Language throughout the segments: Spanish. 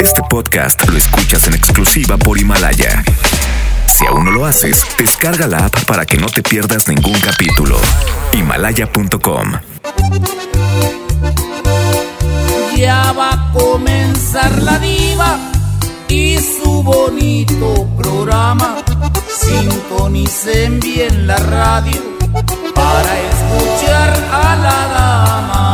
Este podcast lo escuchas en exclusiva por Himalaya. Si aún no lo haces, descarga la app para que no te pierdas ningún capítulo. Himalaya.com. Ya va a comenzar la diva y su bonito programa. Sintonicen bien la radio para escuchar a la dama.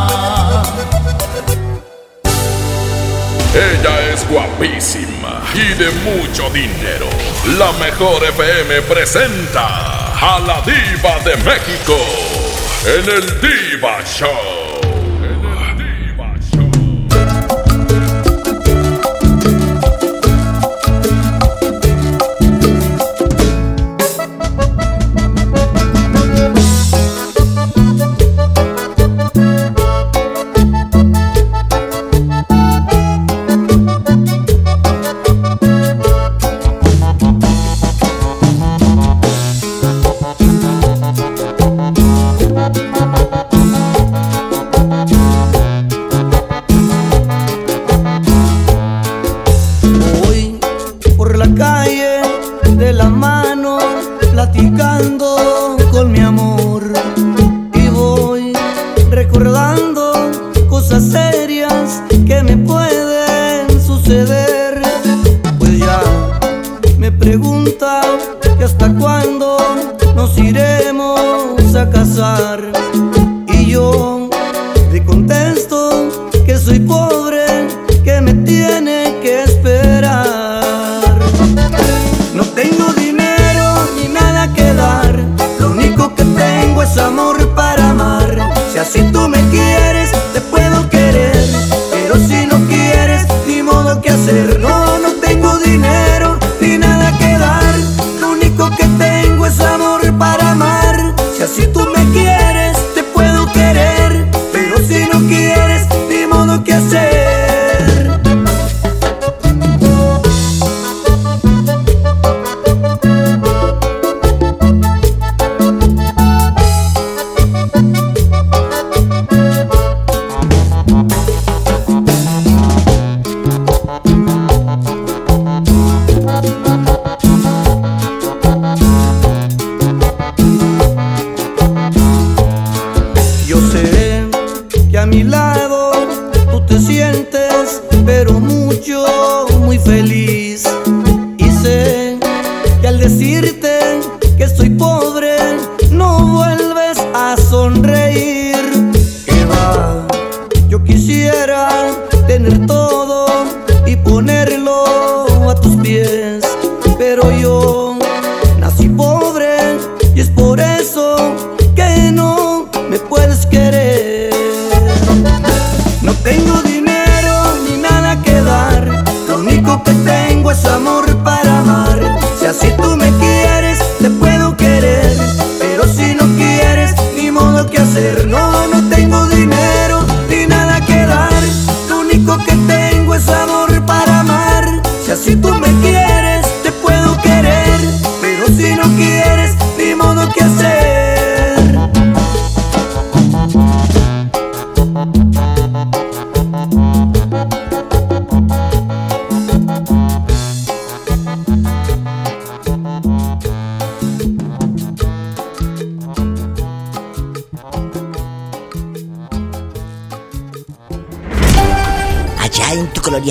Ella es guapísima y de mucho dinero. La mejor FM presenta a la diva de México en el Diva Show.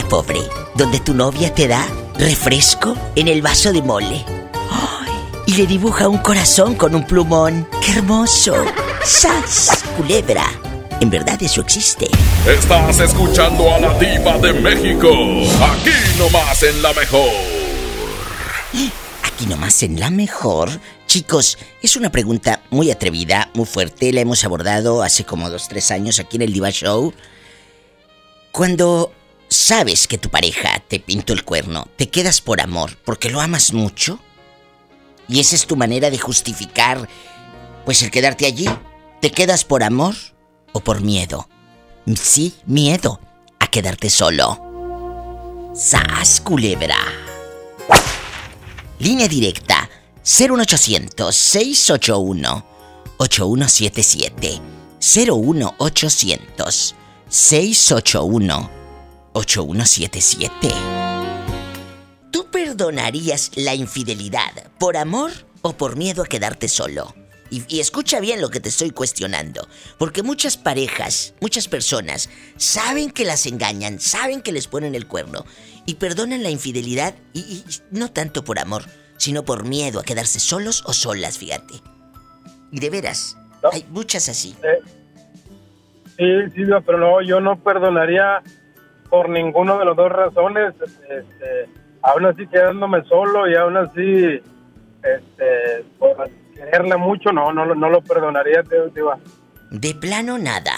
Pobre, donde tu novia te da refresco en el vaso de mole. Y le dibuja un corazón con un plumón. ¡Qué hermoso! ¡Sas! Culebra. En verdad eso existe. Estás escuchando a la diva de México. Aquí nomás en la mejor. Aquí nomás en la mejor. Chicos, es una pregunta muy atrevida, muy fuerte. La hemos abordado hace como dos, tres años aquí en el Diva Show. Cuando sabes que tu pareja te pintó el cuerno, ¿te quedas por amor porque lo amas mucho? ¿Y esa es tu manera de justificar, pues el quedarte allí? ¿Te quedas por amor o por miedo? Sí, miedo a quedarte solo. ¡Sas, culebra! Línea directa 01800 681 8177 01800 681 8177. ¿Tú perdonarías la infidelidad por amor o por miedo a quedarte solo? Y, escucha bien lo que te estoy cuestionando. Porque muchas parejas, muchas personas, saben que las engañan, saben que les ponen el cuerno. Y perdonan la infidelidad y, no tanto por amor, sino por miedo a quedarse solos o solas, fíjate. Y de veras, hay muchas así. Eh, sí, pero no, yo no perdonaría por ninguno de las dos razones. Este, aún así quedándome solo y aún así este, quererla mucho, no, no, no lo perdonaría, Diva. De plano nada.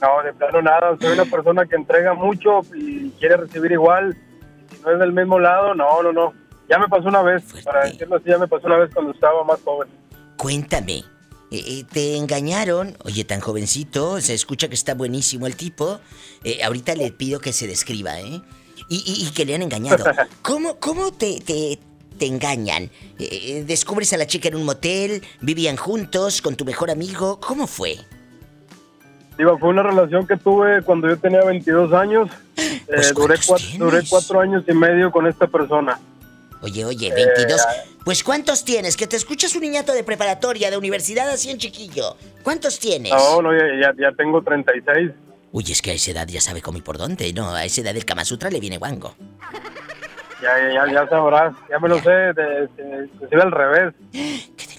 No, de plano nada. Soy una persona que entrega mucho y quiere recibir igual. Si no es del mismo lado, no, no, no. Ya me pasó una vez, para decirlo así, ya me pasó una vez cuando estaba más joven. Cuéntame, eh, eh, te engañaron, oye, tan jovencito, se escucha que está buenísimo el tipo. Eh, ahorita le pido que se describa, ¿eh? Y, que le han engañado. ¿Cómo, cómo te, te, te engañan? ¿Descubres a la chica en un motel? ¿Vivían juntos con tu mejor amigo? ¿Cómo fue? Digo, fue una relación que tuve cuando yo tenía 22 años. Pues, duré, cuatro, duré cuatro años y medio con esta persona. Oye, oye, 22. pues ¿cuántos tienes? Que te escuchas un niñato de preparatoria, de universidad así en chiquillo. ¿Cuántos tienes? No, no, ya, ya tengo 36. Uy, es que a esa edad ya sabe cómo y por dónde. No, a esa edad del Kama Sutra le viene guango. Ya, ya, ya sabrás. Ya me lo sé, de, de, al revés. ¡Qué delicia!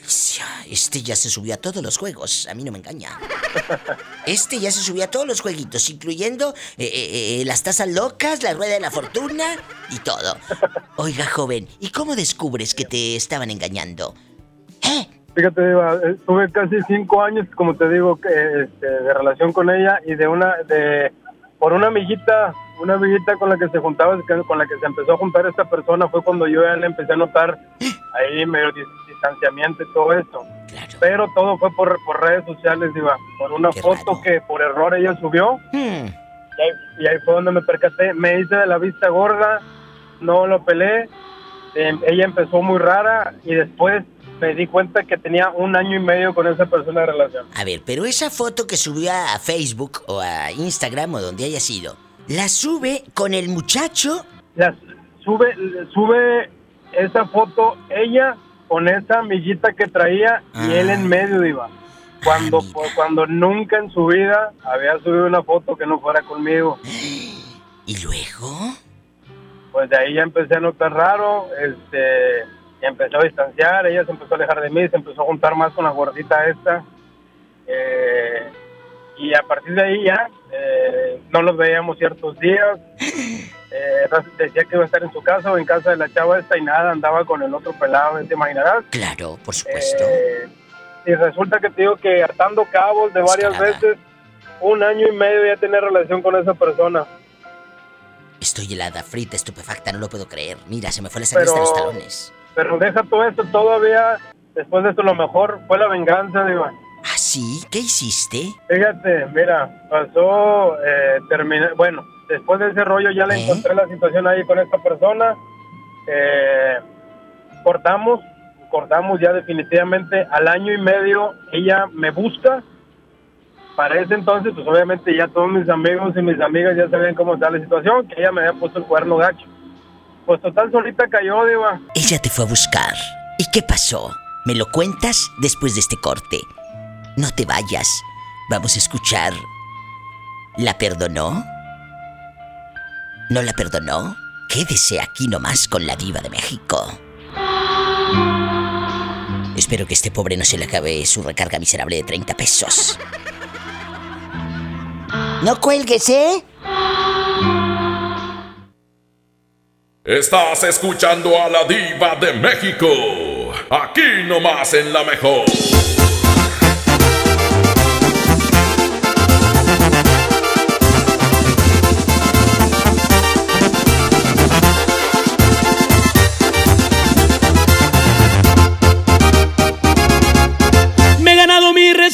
Este ya se subió a todos los juegos. A mí no me engaña. Este ya se subió a todos los jueguitos, incluyendo eh, eh, eh, las tazas locas, la rueda de la fortuna y todo. Oiga, joven, ¿y cómo descubres que te estaban engañando? ¿Eh? Fíjate, tuve casi cinco años, como te digo, este, de relación con ella y de una, de, por una amiguita una amiguita con la que se juntaba, con la que se empezó a juntar esta persona, fue cuando yo ya le empecé a notar ahí medio distanciamiento y todo esto. Pero todo fue por, por redes sociales, Diva. Por una foto que por error ella subió. Hmm. Y, ahí, fue donde me percaté. Me hice de la vista gorda, no lo pelé. Em, ella empezó muy rara y después me di cuenta que tenía un año y medio con esa persona de relación. A ver, pero esa foto que subió a Facebook o a Instagram o donde haya sido, ¿La sube con el muchacho? La sube, sube esa foto ella con esa amiguita que traía y él en ah. medio iba. Cuando, ah, cuando nunca en su vida había subido una foto que no fuera conmigo. ¿Y luego? Pues de ahí ya empecé a notar raro, este, empezó a distanciar, ella se empezó a alejar de mí, se empezó a juntar más con la gordita esta. Eh, y a partir de ahí ya eh, no los veíamos ciertos días. Eh, decía que iba a estar en su casa o en casa de la chava esta y nada, andaba con el otro pelado, te imaginarás. Claro, por supuesto. Eh, y resulta que te digo que atando cabos de varias veces, un año y medio ya tener relación con esa persona. Estoy helada, frita, estupefacta, no lo puedo creer. Mira, se me fue la sangre hasta los talones. Pero deja todo esto, todavía, después de esto, lo mejor fue la venganza, digo. ¿Ah, sí? ¿Qué hiciste? Fíjate, mira, pasó, eh, terminé, bueno, después de ese rollo ya le ¿Eh? encontré la situación ahí con esta persona. Eh, cortamos, cortamos ya definitivamente al año y medio. Ella me busca. Para ese entonces, pues obviamente ya todos mis amigos y mis amigas ya sabían cómo está la situación, que ella me había puesto el cuerno gacho. Pues total solita cayó, Diva. Ella te fue a buscar. ¿Y qué pasó? ¿Me lo cuentas después de este corte? No te vayas. Vamos a escuchar. ¿La perdonó? ¿No la perdonó? Quédese aquí nomás con la diva de México. Espero que este pobre no se le acabe su recarga miserable de 30 pesos. No cuelgues, ¿eh? Estás escuchando a la diva de México. Aquí nomás en la mejor.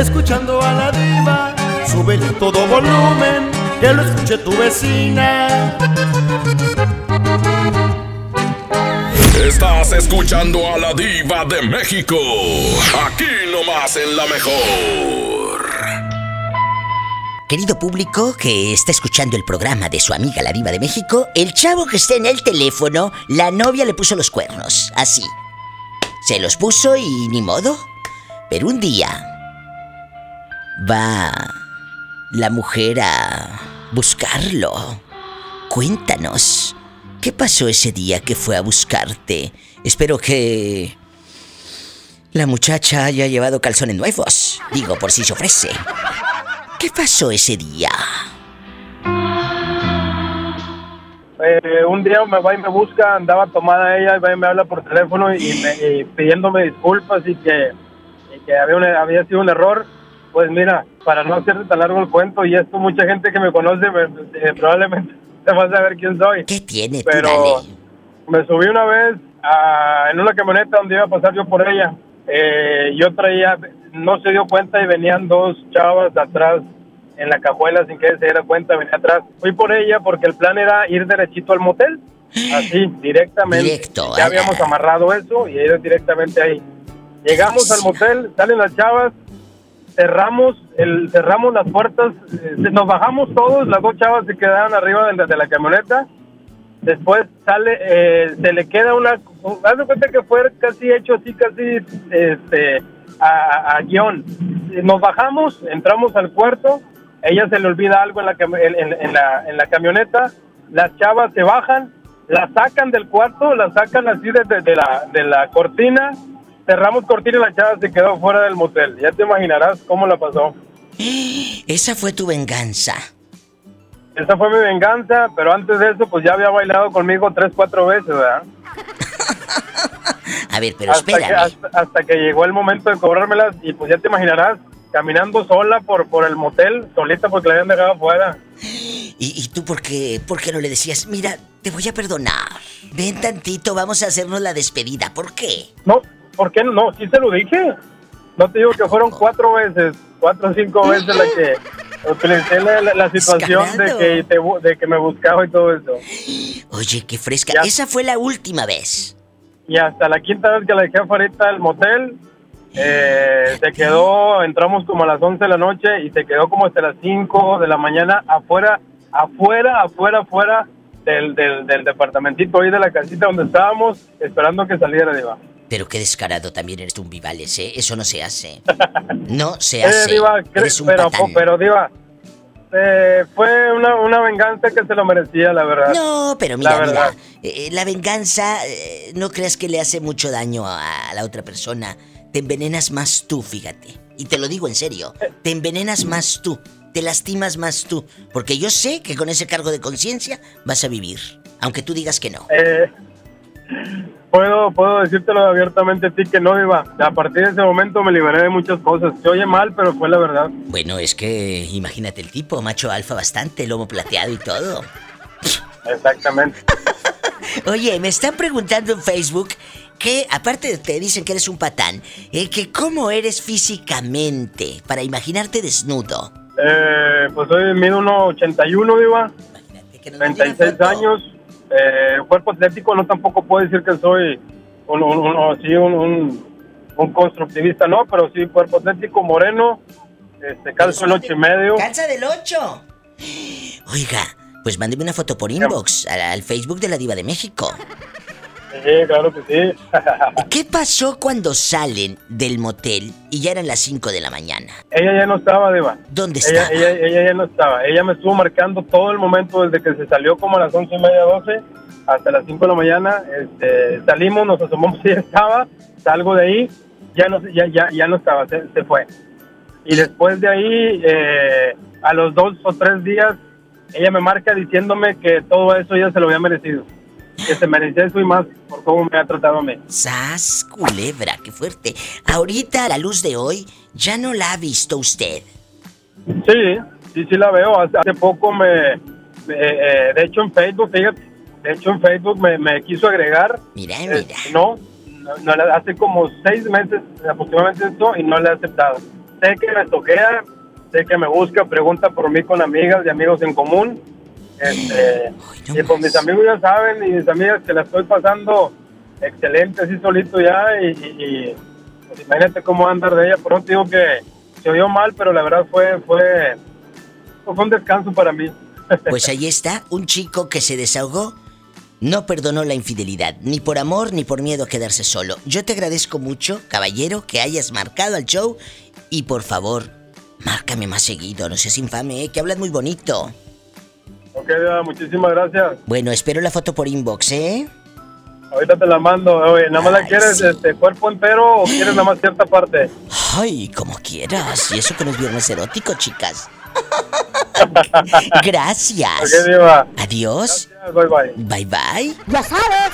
Escuchando a la diva, súbele a todo volumen, que lo escuche tu vecina. Estás escuchando a la diva de México. Aquí nomás en la mejor. Querido público que está escuchando el programa de su amiga la diva de México, el chavo que está en el teléfono, la novia le puso los cuernos, así. Se los puso y ni modo. Pero un día va la mujer a buscarlo. Cuéntanos, ¿qué pasó ese día que fue a buscarte? Espero que la muchacha haya llevado calzones nuevos. Digo, por si se ofrece. ¿Qué pasó ese día? Eh, un día me va y me busca, andaba tomada ella y va y me habla por teléfono y, me- pidiéndome disculpas y que, había, había sido un error. Pues mira, para no hacerte tan largo el cuento, y esto mucha gente que me conoce me- eh, probablemente te va a saber quién soy. ¿Qué tiene? Pero dale. me subí una vez a- en una camioneta donde iba a pasar yo por ella. Eh, yo traía, no se dio cuenta y venían dos chavas atrás en la cajuela sin que se diera cuenta, venía atrás. Fui por ella porque el plan era ir derechito al motel, así, directamente. Directo, Ya habíamos amarrado eso y ir directamente ahí. Llegamos al motel, salen las chavas, cerramos el cerramos las puertas, eh, nos bajamos todos, las dos chavas se quedaron arriba de la, de la camioneta. Después sale, eh, se le queda una, haz de cuenta que fue casi hecho así, casi este, a, a- guion. Nos bajamos, entramos al cuarto, ella se le olvida algo en la, en, en- la, en la camioneta, las chavas se bajan, la sacan del cuarto, la sacan así desde de la, de la cortina, cerramos cortina y la chava se quedó fuera del motel. Ya te imaginarás cómo la pasó. Esa fue tu venganza. Esa fue mi venganza, pero antes de eso, pues ya había bailado conmigo tres, cuatro veces, ¿verdad? A ver, pero hasta, que, hasta, hasta que llegó el momento de cobrármelas y pues ya te imaginarás, caminando sola por, por el motel, solita porque la habían dejado afuera. ¿Y, y tú por qué, por qué no le decías, mira, te voy a perdonar? Ven tantito, vamos a hacernos la despedida. ¿Por qué? No, ¿por qué no? Sí se lo dije. No te digo que fueron cuatro veces, cuatro o cinco veces la que utilicé la, la- la situación de que, te de que me buscaba y todo eso. Oye, qué fresca. Ya. Esa fue la última vez. Y hasta la quinta vez que la dejé afuera del motel, eh, se quedó, entramos como a las 11 de la noche y se quedó como hasta las 5 de la mañana afuera, afuera, afuera, afuera del, del, del departamentito ahí de la casita donde estábamos, esperando que saliera Diva. Pero qué descarado también eres tú, un Vivales, ¿eh? Eso no se hace. No se Eh, hace. Diva, cre- Eres un pero, patán. pero Diva, eh, fue una, una venganza que se lo merecía, la verdad. No, pero mira, La mira, eh, la venganza, eh, no creas que le hace mucho daño a, a la otra persona. Te envenenas más tú, fíjate. Y te lo digo en serio, te envenenas más tú, te lastimas más tú. Porque yo sé que con ese cargo de conciencia vas a vivir, aunque tú digas que no. Puedo, puedo decírtelo abiertamente a ti que no, Iba. A partir de ese momento me liberé de muchas cosas. Se oye mal, pero fue la verdad. Bueno, es que imagínate el tipo, macho alfa bastante, lomo plateado y todo. Exactamente. Oye, me están preguntando en Facebook que, aparte de te dicen que eres un patán, eh, que cómo eres físicamente para imaginarte desnudo. Eh, pues soy mido 1,81, Iba. Imagínate que mandan 36 foto. años. Eh, cuerpo atlético, no tampoco puedo decir que soy un, un, constructivista, no, pero sí cuerpo atlético, moreno, este, calzo el ocho y medio. ¡Calza del 8! Oiga, pues mándeme una foto por inbox al Facebook de la Diva de México. Sí, claro que sí. ¿Qué pasó cuando salen del motel y ya eran las 5 de la mañana? ella ya no estaba, Diva. ¿Dónde Ella, estaba? ella, ella ya no estaba. Ella me estuvo marcando todo el momento desde que se salió como a las once y media, doce, hasta las 5 de la mañana. Este, salimos, nos asomamos y estaba. Salgo de ahí, ya no, ya, ya, ya no estaba, se, se fue. Y después de ahí, eh, a los dos o tres días, ella me marca diciéndome que todo eso ya se lo había merecido. Que se merecía eso y más por cómo me ha tratado a mí. ¡Sas, culebra! ¡Qué fuerte! Ahorita, a la luz de hoy, ya no la ha visto usted. Sí, sí, sí la veo. Hace, poco me, me, eh, de hecho en Facebook, fíjate, de hecho en Facebook me, me quiso agregar. Mira, Eh, mira. no, no, no hace como seis meses aproximadamente esto y no le he aceptado. Sé que me toquea, sé que me busca, pregunta por mí con amigas y amigos en común. Este, y pues mis amigos ya saben y mis amigas que la estoy pasando excelente así solito ya y, y- y, pues imagínate cómo andar de ella. Por eso digo que se oyó mal, pero la verdad fue, fue, fue un descanso para mí. Pues ahí está, un chico que se desahogó. No perdonó la infidelidad, ni por amor ni por miedo a quedarse solo. Yo te agradezco mucho, caballero, que hayas marcado al show. Y por favor, márcame más seguido, no seas infame, ¿eh? que hablas muy bonito. Ok, Diva, muchísimas gracias. Bueno, espero la foto por inbox, ¿eh? Ahorita te la mando. Oye, ¿nada más Ay, la quieres sí. este, cuerpo entero o quieres nada más cierta parte? Ay, como quieras. Y eso que no es viernes erótico, chicas. Gracias. Ok, Diva. Adiós. Gracias, Bye, bye. Bye bye. Ya sabes.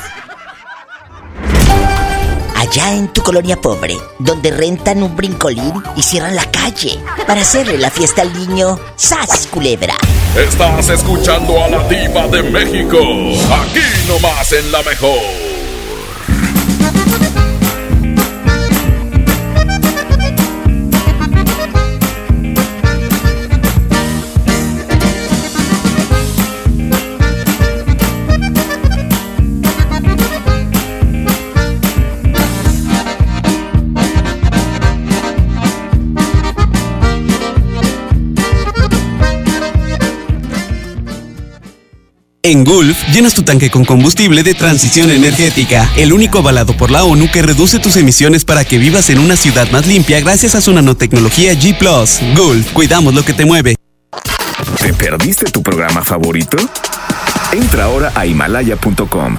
Allá en tu colonia pobre, donde rentan un brincolín y cierran la calle para hacerle la fiesta al niño, ¡sas, culebra! Estás escuchando a la diva de México. Aquí nomás en la mejor. En Gulf, llenas tu tanque con combustible de transición energética, el único avalado por la ONU que reduce tus emisiones para que vivas en una ciudad más limpia gracias a su nanotecnología G ⁇ Gulf, cuidamos lo que te mueve. ¿Te perdiste tu programa favorito? Entra ahora a himalaya.com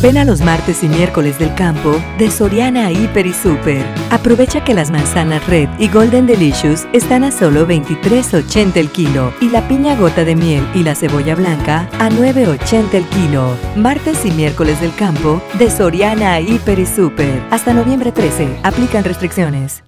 Ven a los martes y miércoles del campo de Soriana Hiper y Super. Aprovecha que las manzanas Red y Golden Delicious están a solo 23.80 el kilo y la piña gota de miel y la cebolla blanca a 9.80 el kilo. Martes y miércoles del campo de Soriana Hiper y Super. Hasta noviembre 13. Aplican restricciones.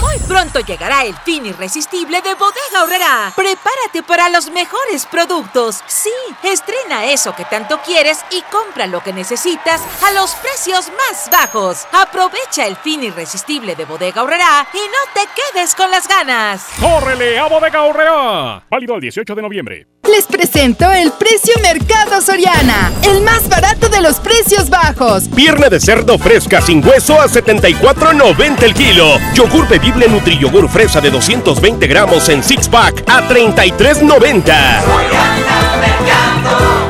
Muy pronto llegará el fin irresistible de Bodega Horrera. Prepárate para los mejores productos. Sí, estrena eso que tanto quieres y compra lo que necesitas a los precios más bajos. Aprovecha el fin irresistible de Bodega Horrera y no te quedes con las ganas. ¡Córrele a Bodega Horrera! Válido el 18 de noviembre. Les presento el precio Mercado Soriana, el más barato de los precios bajos. Pierna de cerdo fresca sin hueso a 74.90 el kilo. Yogur bebible Nutriyogur fresa de 220 gramos en six pack a 33.90.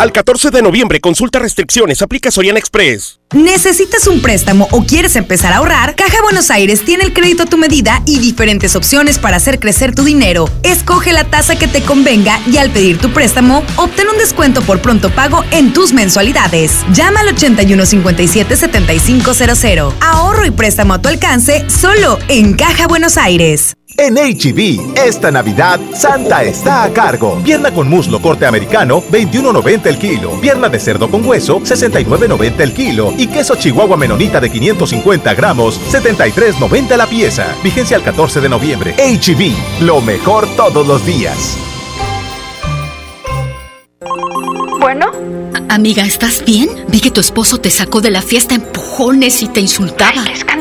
Al 14 de noviembre, consulta restricciones, aplica Soriana Express. ¿Necesitas un préstamo o quieres empezar a ahorrar? Caja Buenos Aires tiene el crédito a tu medida y diferentes opciones para hacer crecer tu dinero. Escoge la tasa que te convenga y al pedir tu préstamo, obtén un descuento por pronto pago en tus mensualidades. Llama al 8157-7500. Ahorro y préstamo a tu alcance solo en Caja Buenos Aires. En HB, esta Navidad, Santa está a cargo. Pierna con muslo corte americano, 21.90 el kilo. Pierna de cerdo con hueso, 69.90 el kilo. Y queso chihuahua menonita de 550 gramos, 73.90 la pieza. Vigencia al 14 de noviembre. HB, lo mejor todos los días. Bueno. Amiga, ¿estás bien? Vi que tu esposo te sacó de la fiesta empujones y te insultaba.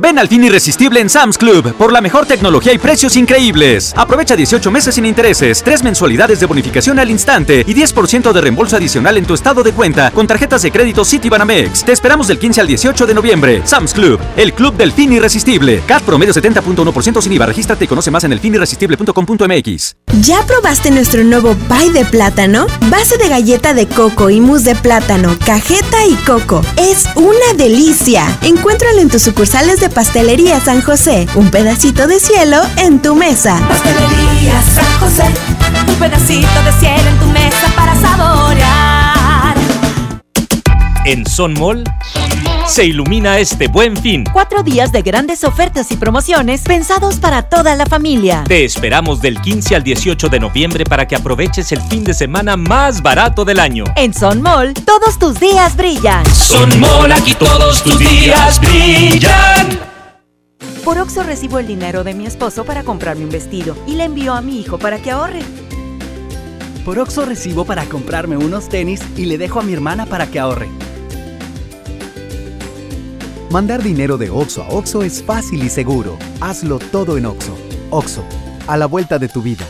Ven al fin irresistible en Sam's Club por la mejor tecnología y precios increíbles. Aprovecha 18 meses sin intereses, 3 mensualidades de bonificación al instante y 10% de reembolso adicional en tu estado de cuenta con tarjetas de crédito Citibanamex. Te esperamos del 15 al 18 de noviembre. Sam's Club, el club del fin irresistible. CAT promedio 70.1% sin IVA. Regístrate y conoce más en elfinirresistible.com.mx. ¿Ya probaste nuestro nuevo pie de plátano? Base de galleta de coco y mousse de plátano, cajeta y coco. Es una delicia. Encuéntralo en tus sucursales de Pastelería San José, un pedacito de cielo en tu mesa. Pastelería San José, un pedacito de cielo en tu mesa para saborear. En Son Mall se ilumina este buen fin. Cuatro días de grandes ofertas y promociones pensados para toda la familia. Te esperamos del 15 al 18 de noviembre para que aproveches el fin de semana más barato del año. En Son Mall, todos tus días brillan. Son Mall, aquí todos tus días brillan. Por Oxo recibo el dinero de mi esposo para comprarme un vestido y le envío a mi hijo para que ahorre. Por Oxo recibo para comprarme unos tenis y le dejo a mi hermana para que ahorre. Mandar dinero de Oxo a Oxo es fácil y seguro. Hazlo todo en Oxo. Oxo, a la vuelta de tu vida.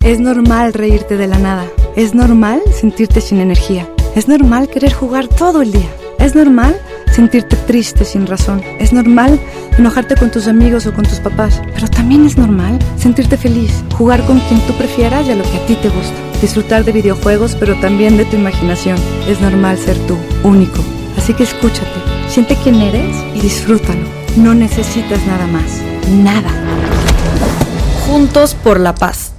Es normal reírte de la nada. Es normal sentirte sin energía. Es normal querer jugar todo el día. Es normal sentirte triste sin razón. Es normal enojarte con tus amigos o con tus papás. Pero también es normal sentirte feliz, jugar con quien tú prefieras y a lo que a ti te gusta. Disfrutar de videojuegos, pero también de tu imaginación. Es normal ser tú, único. Así que escúchate, siente quién eres y disfrútalo. No necesitas nada más. Nada. Juntos por la paz.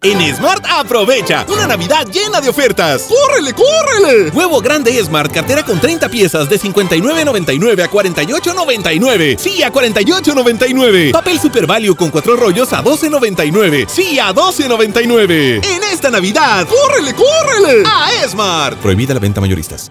En Smart aprovecha una Navidad llena de ofertas. ¡Córrele, córrele! Huevo grande Smart, cartera con 30 piezas de 59.99 a 48.99. Sí, a 48.99. Papel Super Value con cuatro rollos a 12.99. Sí, a 12.99. En esta Navidad, ¡córrele, córrele! A Smart. Prohibida la venta mayoristas.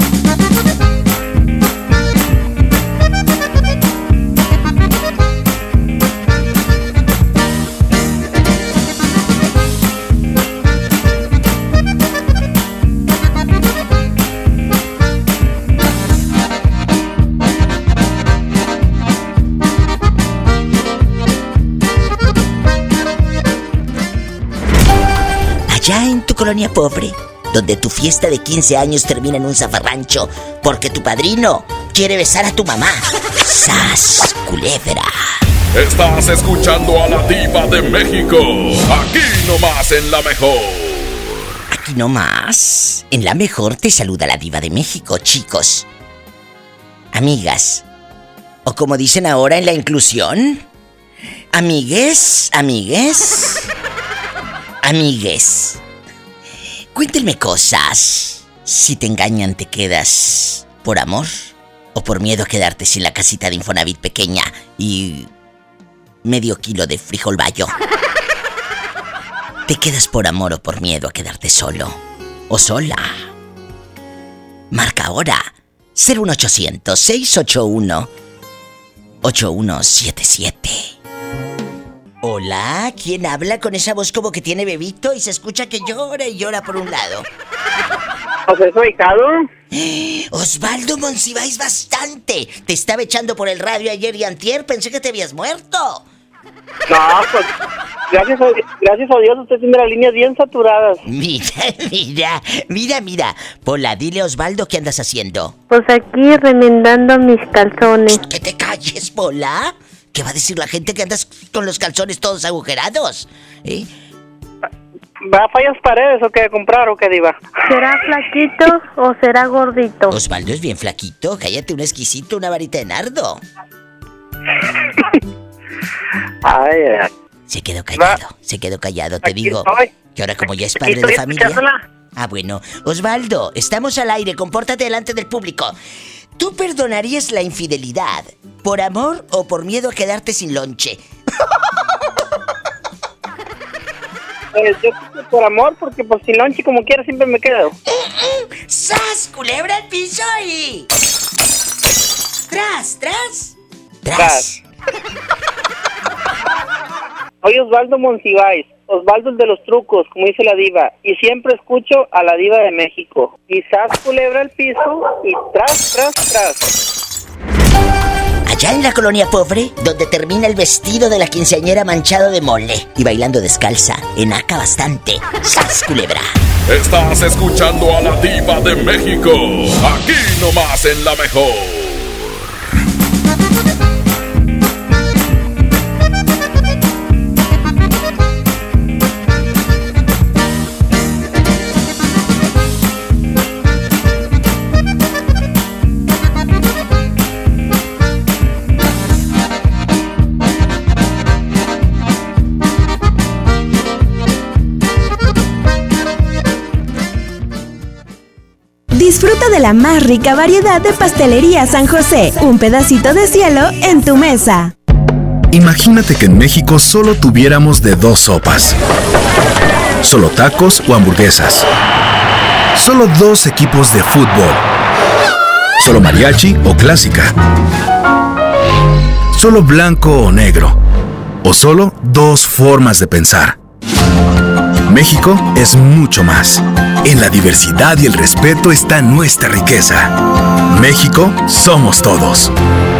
En tu colonia pobre, donde tu fiesta de 15 años termina en un zafarrancho porque tu padrino quiere besar a tu mamá. ¡Sas, culebra! Estás escuchando a la diva de México, aquí nomás en la mejor. Aquí nomás, en la mejor te saluda la diva de México, chicos. Amigas, o como dicen ahora en la inclusión, amigues, amigues, amigues. Cuéntenme cosas. Si te engañan, ¿te quedas por amor? ¿O por miedo a quedarte sin la casita de Infonavit pequeña y medio kilo de frijol bayo? ¿Te quedas por amor o por miedo a quedarte solo? ¿O sola? Marca ahora 01800 681 8177. Hola, ¿quién habla con esa voz como que tiene bebito y se escucha que llora y llora por un lado? José Soicado. Osvaldo Monsiváis bastante. Te estaba echando por el radio ayer y antier, pensé que te habías muerto. No, pues gracias a, gracias a Dios usted tiene las líneas bien saturadas. Mira, mira, mira, mira. Pola, dile a Osvaldo qué andas haciendo. Pues aquí remendando mis calzones. Que te calles, Pola. ¿Qué va a decir la gente que andas con los calzones todos agujerados? ¿Eh? ¿Va a fallas paredes o qué comprar o qué diva? ¿Será flaquito o será gordito? Osvaldo es bien flaquito. Cállate, un exquisito, una varita de nardo. Ay, ay. Se quedó callado, se quedó callado, te digo. estoy. Que ahora como ya es Aquí padre de familia. escuchándola. Ah, bueno. Osvaldo, estamos al aire, compórtate delante del público. ¿Tú perdonarías la infidelidad por amor o por miedo a quedarte sin lonche? Pues yo por amor, porque pues sin lonche como quiera siempre me quedo. ¡Sas! ¡Culebra al piso y... ¡Tras, tras! Tras. Soy Osvaldo Monsiváis, Osvaldo el de los trucos, como dice la diva, y siempre escucho a la diva de México. Quizás culebra el piso y tras, tras, tras. Allá en la colonia pobre, donde termina el vestido de la quinceañera manchado de mole y bailando descalza, enaca bastante. ¡Sas, culebra! Estás escuchando a la diva de México, aquí nomás en la mejor. Disfruta de la más rica variedad de pastelería San José. Un pedacito de cielo en tu mesa. Imagínate que en México solo tuviéramos de dos sopas. Solo tacos o hamburguesas. Solo dos equipos de fútbol. Solo mariachi o clásica. Solo blanco o negro. O solo dos formas de pensar. México es mucho más. En la diversidad y el respeto está nuestra riqueza. México somos todos.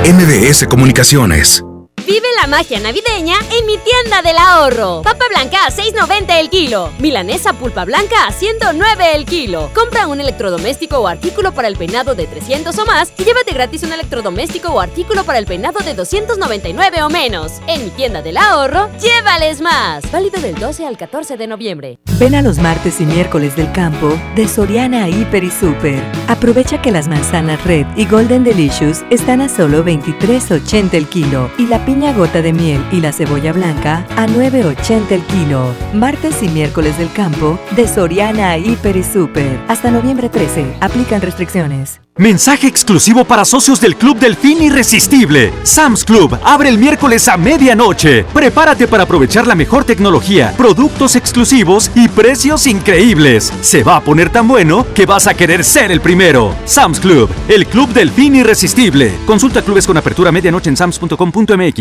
MBS Comunicaciones. Vive la magia navideña en mi tienda del ahorro. Papa blanca a 6.90 el kilo. Milanesa pulpa blanca a 109 el kilo. Compra un electrodoméstico o artículo para el peinado de 300 o más y llévate gratis un electrodoméstico o artículo para el peinado de 299 o menos. En mi tienda del ahorro, llévales más. Válido del 12 al 14 de noviembre. Ven a los martes y miércoles del campo de Soriana Hiper y Super. Aprovecha que las manzanas Red y Golden Delicious están a solo 23.80 el kilo y la piña gota de miel y la cebolla blanca a 9.80 el kilo. Martes y miércoles del campo de Soriana Hiper y Super. Hasta noviembre 13. Aplican restricciones. Mensaje exclusivo para socios del Club Delfín Irresistible. Sam's Club abre el miércoles a medianoche. Prepárate para aprovechar la mejor tecnología, productos exclusivos y precios increíbles. Se va a poner tan bueno que vas a querer ser el primero. Sam's Club, el Club Delfín Irresistible. Consulta clubes con apertura medianoche en sams.com.mx.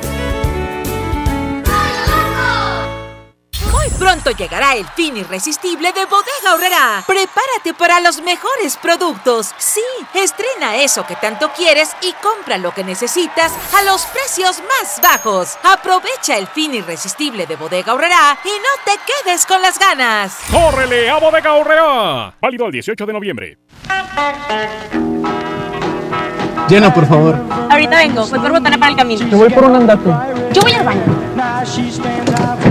Pronto llegará el fin irresistible de Bodega Horrera. Prepárate para los mejores productos. Sí, estrena eso que tanto quieres y compra lo que necesitas a los precios más bajos. Aprovecha el fin irresistible de Bodega Horrera y no te quedes con las ganas. ¡Córrele a Bodega Horrera! Válido el 18 de noviembre. Llena, por favor. Ahorita vengo, voy por botana para el camino. Yo voy por un andate. Yo voy al baño.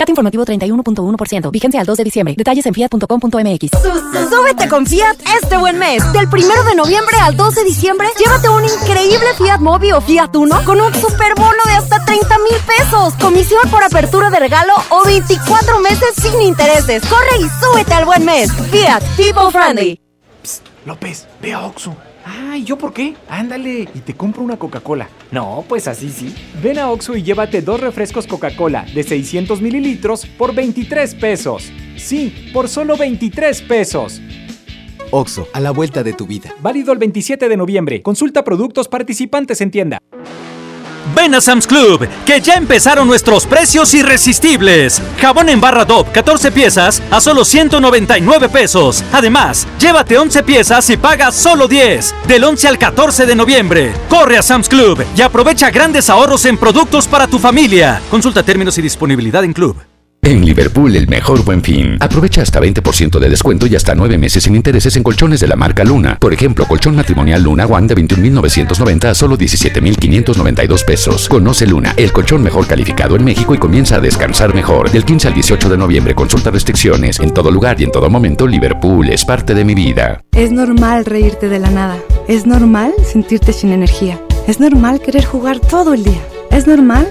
CAT informativo 31.1%. Vigencia al 2 de diciembre. Detalles en fiat.com.mx. Súbete con Fiat este buen mes. Del 1 de noviembre al 2 de diciembre, llévate un increíble Fiat Mobi o Fiat Uno con un super bono de hasta 30 mil pesos. Comisión por apertura de regalo o 24 meses sin intereses. Corre y súbete al buen mes. Fiat People Friendly. Psst, López, ve a Oxxo. Ay, ¿yo por qué? Ándale, y te compro una Coca-Cola. No, pues así sí. Ven a Oxxo y llévate dos refrescos Coca-Cola de 600 mililitros por 23 pesos. Sí, por solo 23 pesos. Oxo, a la vuelta de tu vida. Válido el 27 de noviembre. Consulta productos participantes en tienda. Ven a Sam's Club, que ya empezaron nuestros precios irresistibles. Jabón en barra DOP 14 piezas a solo 199 pesos. Además, llévate 11 piezas y paga solo 10. Del 11 al 14 de noviembre. Corre a Sam's Club y aprovecha grandes ahorros en productos para tu familia. Consulta términos y disponibilidad en Club. En Liverpool, el mejor buen fin. Aprovecha hasta 20% de descuento y hasta 9 meses sin intereses en colchones de la marca Luna. Por ejemplo, colchón matrimonial Luna One de 21,990 a solo 17,592 pesos. Conoce Luna, el colchón mejor calificado en México y comienza a descansar mejor. Del 15 al 18 de noviembre, consulta restricciones. En todo lugar y en todo momento, Liverpool es parte de mi vida. Es normal reírte de la nada. Es normal sentirte sin energía. Es normal querer jugar todo el día. Es normal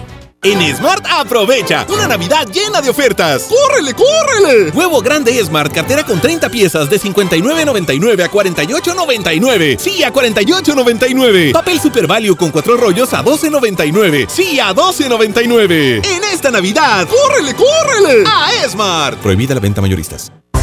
En Smart aprovecha una Navidad llena de ofertas. ¡Córrele, córrele! Huevo grande Smart, cartera con 30 piezas de 59.99 a 48.99. Sí, a 48.99. Papel Super Value con 4 rollos a 12.99. Sí, a 12.99. En esta Navidad, ¡córrele, córrele! A Smart. Prohibida la venta mayoristas.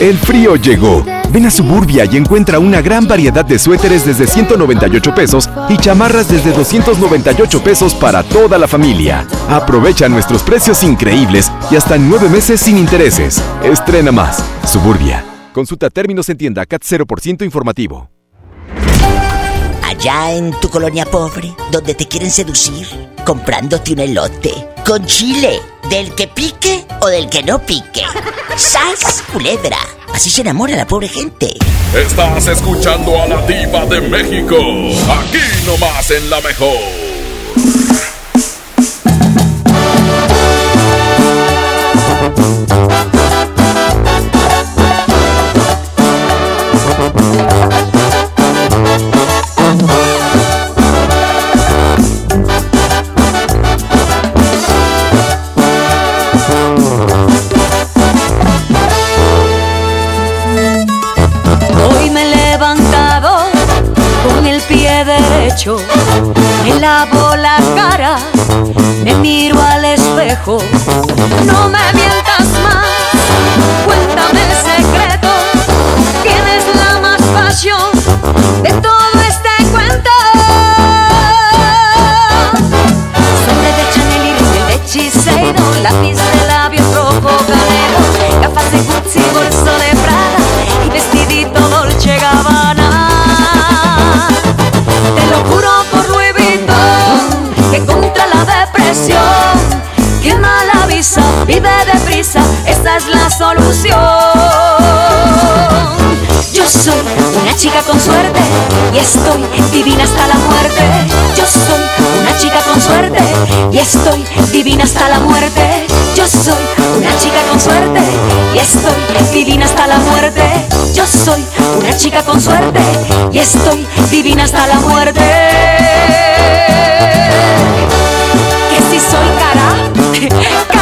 El frío llegó. Ven a Suburbia y encuentra una gran variedad de suéteres desde 198 pesos y chamarras desde 298 pesos para toda la familia. Aprovecha nuestros precios increíbles y hasta nueve meses sin intereses. Estrena más. Suburbia. Consulta términos en tienda CAT 0% informativo. Allá en tu colonia pobre, donde te quieren seducir, comprándote un elote con chile, del que pique o del que no pique. ¡Sas, culebra! Así se enamora la pobre gente. Estás escuchando a la diva de México, aquí nomás en la mejor. Lavo la cara, me miro al espejo. No me mientas más, cuéntame el secreto. Tienes la más pasión de todo este cuento. Sombre de Chanel y rímel de Shiseido, lápiz de labios rojo canelo, gafas de Gucci, bolso de Prada y vestidito deprisa, esa es la solución. Yo soy una chica con suerte y estoy divina hasta la muerte. Yo soy una chica con suerte y estoy divina hasta la muerte. Yo soy una chica con suerte y estoy divina hasta la muerte. Yo soy una chica con suerte y estoy divina hasta la muerte. Que si soy cara,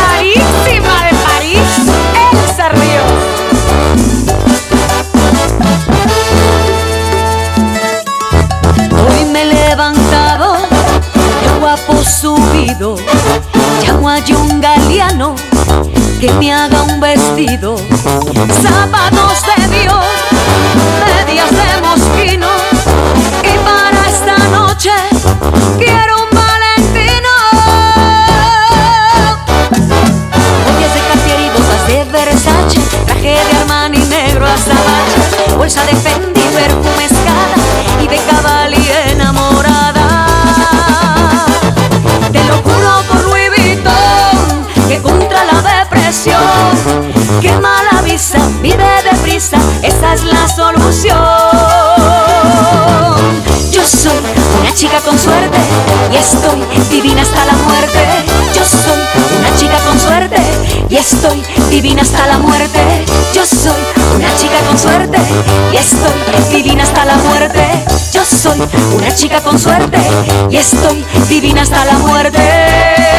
que me haga un vestido. Zapatos de Dios, medias de mosquino. Y para esta noche quiero un valentino. Joyas de Cartier y botas de Versace, traje de Armani negro azabache, bolsa de Fendi, perfume escala y de Cavalli quema la visa, vive deprisa, esa es la solución. Yo soy una chica con suerte y estoy divina hasta la muerte. Yo soy una chica con suerte y estoy divina hasta la muerte. Yo soy una chica con suerte y estoy divina hasta la muerte. Yo soy una chica con suerte y estoy divina hasta la muerte.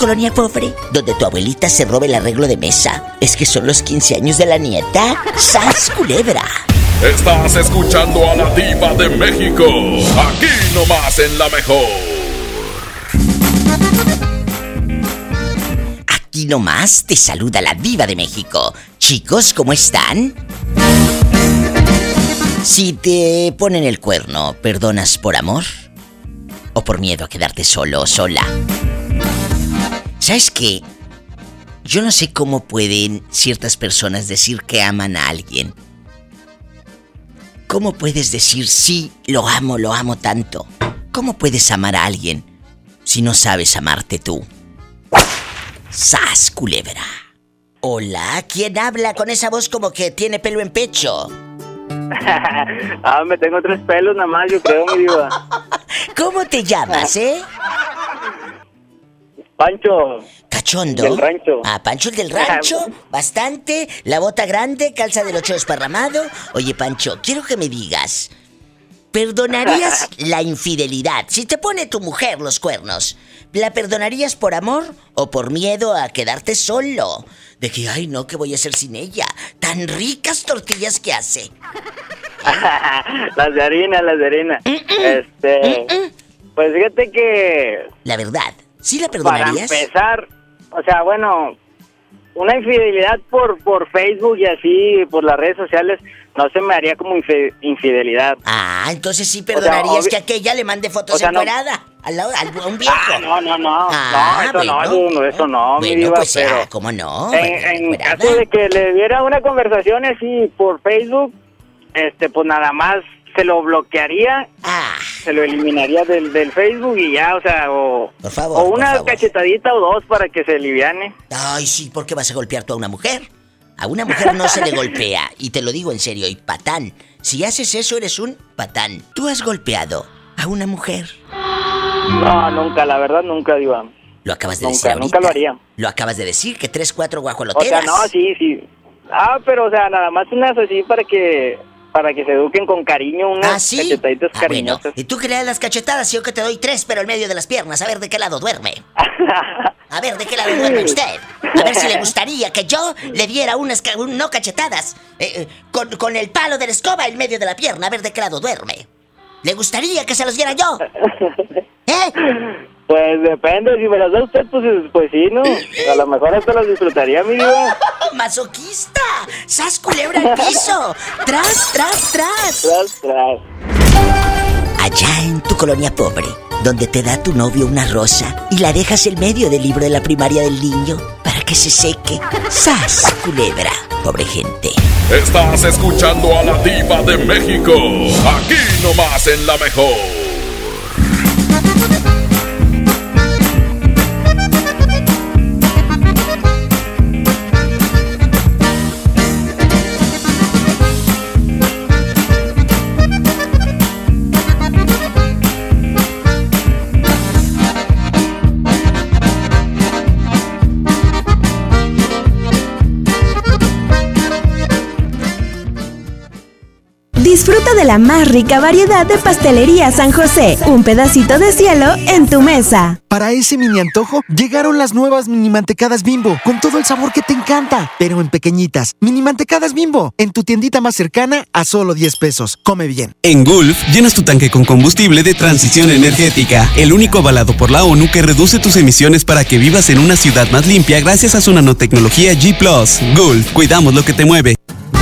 Colonia pobre, donde tu abuelita se robe el arreglo de mesa, es que son los 15 años de la nieta. ¡Sas culebra! Estás escuchando a la diva de México. Aquí nomás en la mejor. Aquí nomás te saluda la diva de México. Chicos, ¿cómo están? Si te ponen el cuerno, ¿perdonas por amor? ¿O por miedo a quedarte solo o sola? ¿Sabes qué? Yo no sé cómo pueden ciertas personas decir que aman a alguien. ¿Cómo puedes decir sí, lo amo, lo amo tanto? ¿Cómo puedes amar a alguien si no sabes amarte tú? ¡Sas, culebra! Hola, ¿quién habla con esa voz como que tiene pelo en pecho? ah, me tengo tres pelos nada más, yo creo, mi diva. ¿Cómo te llamas, eh? Pancho. Cachondo. Del rancho. Ah, Pancho el del rancho. Bastante. La bota grande, calza del ocho desparramado. Oye, Pancho, quiero que me digas. ¿Perdonarías la infidelidad? Si te pone tu mujer los cuernos, ¿la perdonarías por amor o por miedo a quedarte solo? De que, ay, no, ¿qué voy a hacer sin ella? Tan ricas tortillas que hace. las de harina, las de harina. este. Pues fíjate que. La verdad, ¿sí la perdonarías? Para empezar, o sea, bueno, una infidelidad por, por Facebook y así, por las redes sociales, no se me haría como infidelidad. Ah, entonces sí perdonarías obvi- que aquella le mande fotos o sea, no- encuerada al lado- al- a un viejo. Ah, no, no, no. Ah, no, eso no, bueno. no, eso no, mi Bueno, diva, pues pero ah, ¿cómo no? en, en caso de que le diera una conversación así por Facebook, este, pues nada más se lo bloquearía, Ah. Se lo eliminaría del, del Facebook y ya, o sea, o, Por favor, o por una favor. cachetadita o dos para que se aliviane. Ay, sí, ¿por qué vas a golpear tú a una mujer? A una mujer no se le golpea, y te lo digo en serio, y patán. Si haces eso, eres un patán. ¿Tú has golpeado a una mujer? No, nunca, la verdad, nunca, Diva. Lo acabas de Nunca, decir ahorita. nunca lo haría. Lo acabas de decir, que tres, cuatro O sea, guajoloteras. no, sí, sí. Ah, pero, o sea, nada más unas así para que para que se eduquen con cariño, unas ¿Ah, sí? cachetaditas Ah, bueno. Y tú que le das las cachetadas, yo que te doy tres, pero en medio de las piernas. A ver de qué lado duerme. A ver de qué lado duerme usted. A ver si le gustaría que yo le diera unas, ca- un- no cachetadas, eh, eh, con, con el palo de la escoba en medio de la pierna. A ver de qué lado duerme. ¿Le gustaría que se los diera yo? ¿Eh? Pues depende, si me las da usted, pues, pues sí, ¿no? A lo mejor hasta las disfrutaría, mi diva. ¡Masoquista! ¡Sas culebra al piso! ¡Tras, tras, tras! Tras, tras. Allá en tu colonia pobre, donde te da tu novio una rosa y la dejas en medio del libro de la primaria del niño para que se seque. ¡Sas, culebra! Pobre gente. Estás escuchando a la diva de México. Aquí nomás en la mejor. De la más rica variedad de pastelería San José. Un pedacito de cielo en tu mesa. Para ese mini antojo, llegaron las nuevas mini mantecadas bimbo, con todo el sabor que te encanta, pero en pequeñitas. Mini mantecadas bimbo, en tu tiendita más cercana a solo 10 pesos. Come bien. En Gulf, llenas tu tanque con combustible de transición energética, el único avalado por la ONU que reduce tus emisiones para que vivas en una ciudad más limpia gracias a su nanotecnología G ⁇ Gulf, cuidamos lo que te mueve.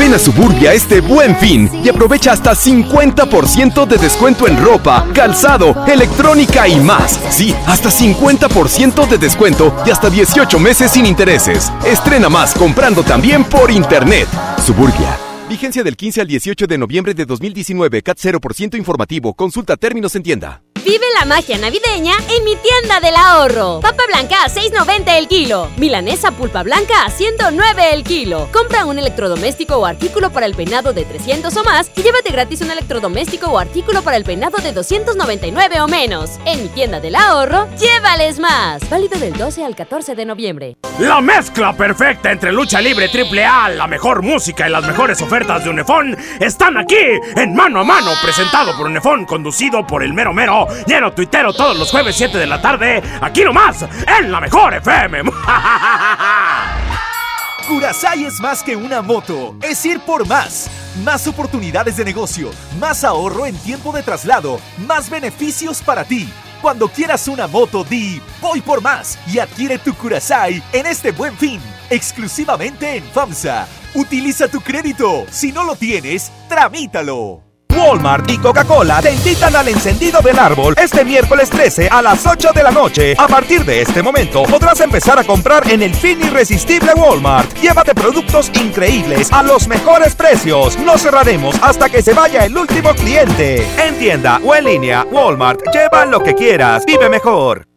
Ven a Suburbia este buen fin y aprovecha hasta 50% de descuento en ropa, calzado, electrónica y más. Sí, hasta 50% de descuento y hasta 18 meses sin intereses. Estrena más comprando también por internet. Suburbia. Vigencia del 15 al 18 de noviembre de 2019. CAT 0% informativo. Consulta términos en tienda. Vive la magia navideña en mi tienda del ahorro. Papa blanca a 6.90 el kilo. Milanesa pulpa blanca a 109 el kilo. Compra un electrodoméstico o artículo para el peinado de 300 o más y llévate gratis un electrodoméstico o artículo para el peinado de 299 o menos. En mi tienda del ahorro, llévales más. Válido del 12 al 14 de noviembre. La mezcla perfecta entre lucha libre triple A, la mejor música y las mejores ofertas de Unefón están aquí en Mano a Mano, presentado por Unefón, conducido por el mero mero, lleno tuitero todos los jueves 7 de la tarde, aquí nomás, en la mejor FM. Curasai es más que una moto, es ir por más. Más oportunidades de negocio, más ahorro en tiempo de traslado, más beneficios para ti. Cuando quieras una moto, di voy por más y adquiere tu Curasai en este buen fin, exclusivamente en FAMSA. Utiliza tu crédito, si no lo tienes, tramítalo. Walmart y Coca-Cola te invitan al encendido del árbol este miércoles 13 a las 8 de la noche. A partir de este momento podrás empezar a comprar en el fin irresistible Walmart. Llévate productos increíbles a los mejores precios. No cerraremos hasta que se vaya el último cliente. En tienda o en línea, Walmart, lleva lo que quieras. Vive mejor.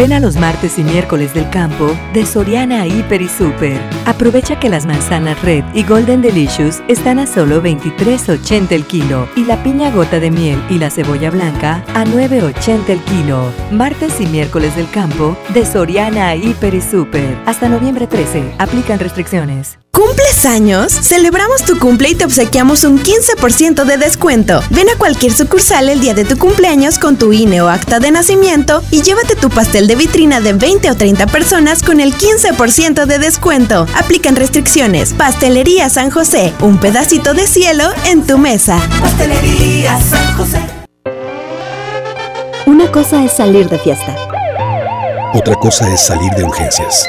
Ven a los martes y miércoles del campo de Soriana Hiper y Super. Aprovecha que las manzanas Red y Golden Delicious están a solo 23.80 el kilo y la piña gota de miel y la cebolla blanca a 9.80 el kilo. Martes y miércoles del campo de Soriana Hiper y Super. Hasta noviembre 13. Aplican restricciones. ¿Cumples años? Celebramos tu cumple y te obsequiamos un 15% de descuento. Ven a cualquier sucursal el día de tu cumpleaños con tu INE o acta de nacimiento y llévate tu pastel de vitrina de 20 o 30 personas con el 15% de descuento. Aplican restricciones. Pastelería San José, un pedacito de cielo en tu mesa. Pastelería San José. Una cosa es salir de fiesta. Otra cosa es salir de urgencias.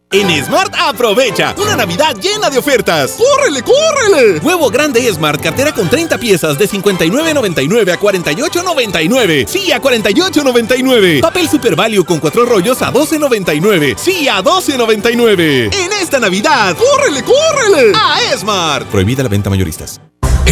En Smart aprovecha una Navidad llena de ofertas. ¡Córrele, córrele! Huevo grande Smart, cartera con 30 piezas de 59.99 a 48.99. Sí, a 48.99. Papel Super Value con 4 rollos a 12.99. Sí, a 12.99. En esta Navidad, ¡córrele, córrele! A Smart. Prohibida la venta mayoristas.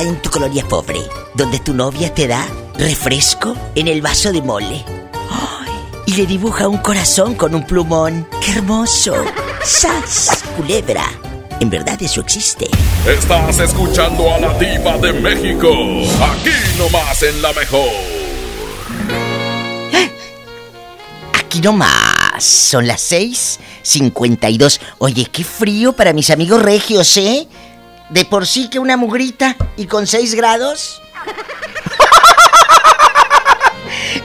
En tu colonia pobre, donde tu novia te da refresco en el vaso de mole. Y le dibuja un corazón con un plumón. ¡Qué hermoso! ¡Sas! Culebra. En verdad eso existe. Estás escuchando a la diva de México. Aquí nomás en la mejor. Aquí nomás. Son las 6:52. Oye, qué frío para mis amigos regios, ¿eh? De por sí que una mugrita y con 6 grados.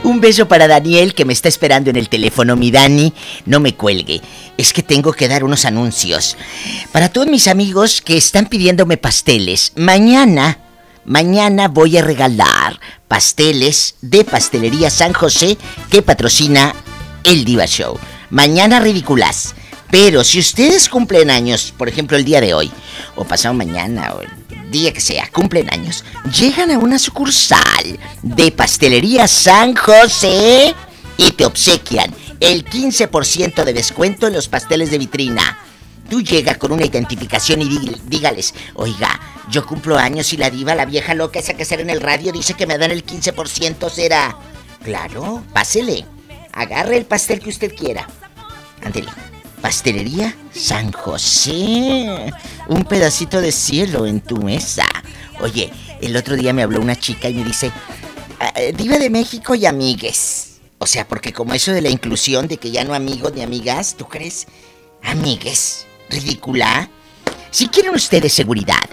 Un beso para Daniel que me está esperando en el teléfono. Mi Dani, no me cuelgue. Es que tengo que dar unos anuncios. Para todos mis amigos que están pidiéndome pasteles, mañana, mañana voy a regalar pasteles de Pastelería San José que patrocina el Diva Show. Mañana ridículas. Pero si ustedes cumplen años, por ejemplo el día de hoy, o pasado mañana, o día que sea, cumplen años, llegan a una sucursal de Pastelería San José y te obsequian el 15% de descuento en los pasteles de vitrina. Tú llegas con una identificación y dí- dígales, oiga, yo cumplo años y la diva, la vieja loca esa que sale en el radio, dice que me dan el 15%, será. Claro, pásele. Agarre el pastel que usted quiera. Ándele. Pastelería San José. Un pedacito de cielo en tu mesa. Oye, el otro día me habló una chica y me dice, "Ah, eh, Diva de México y amigues. O sea, porque como eso de la inclusión, de que ya no amigos ni amigas, ¿tú crees? Amigues. Ridícula. Si quieren ustedes seguridad.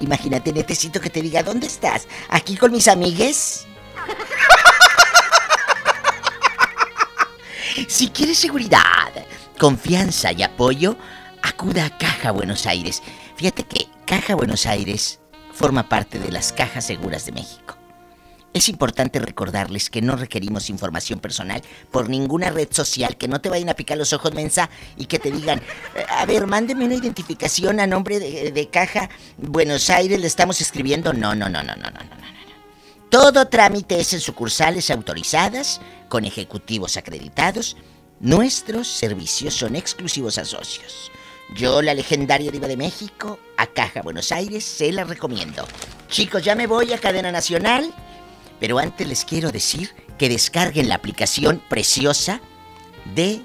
Imagínate, necesito que te diga, ¿dónde estás? ¿Aquí con mis amigues? Si quieres seguridad, confianza y apoyo, acuda a Caja Buenos Aires. Fíjate que Caja Buenos Aires forma parte de las cajas seguras de México. Es importante recordarles que no requerimos información personal por ninguna red social, que no te vayan a picar los ojos mensa y que te digan, "Eh, a ver, mándeme una identificación a nombre de, Caja Buenos Aires, le estamos escribiendo. No, no, no, no, no, no, no. no. Todo trámite es en sucursales autorizadas, con ejecutivos acreditados. Nuestros servicios son exclusivos a socios. Yo, la legendaria diva de México, a Caja Buenos Aires, se la recomiendo. Chicos, ya me voy a Cadena Nacional, pero antes les quiero decir que descarguen la aplicación preciosa de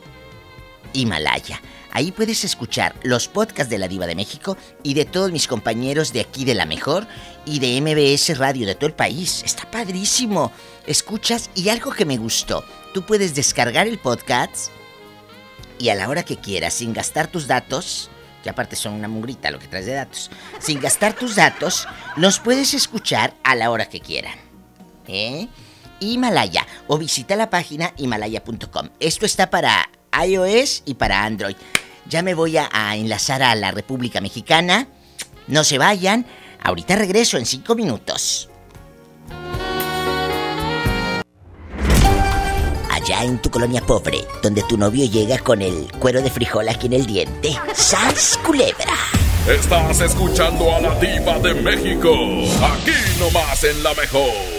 Himalaya. Ahí puedes escuchar los podcasts de la Diva de México y de todos mis compañeros de aquí de La Mejor y de MBS Radio de todo el país. Está padrísimo. Escuchas y algo que me gustó. Tú puedes descargar el podcast y a la hora que quieras, sin gastar tus datos, que aparte son una mugrita lo que traes de datos, sin gastar tus datos, los puedes escuchar a la hora que quieran. ¿Eh? Himalaya o visita la página himalaya.com. Esto está para iOS y para Android. Ya me voy a, enlazar a la República Mexicana. No se vayan. Ahorita regreso en cinco minutos. Allá en tu colonia pobre, donde tu novio llega con el cuero de frijol aquí en el diente. ¡Sas culebra! Estás escuchando a la diva de México. Aquí nomás en la mejor.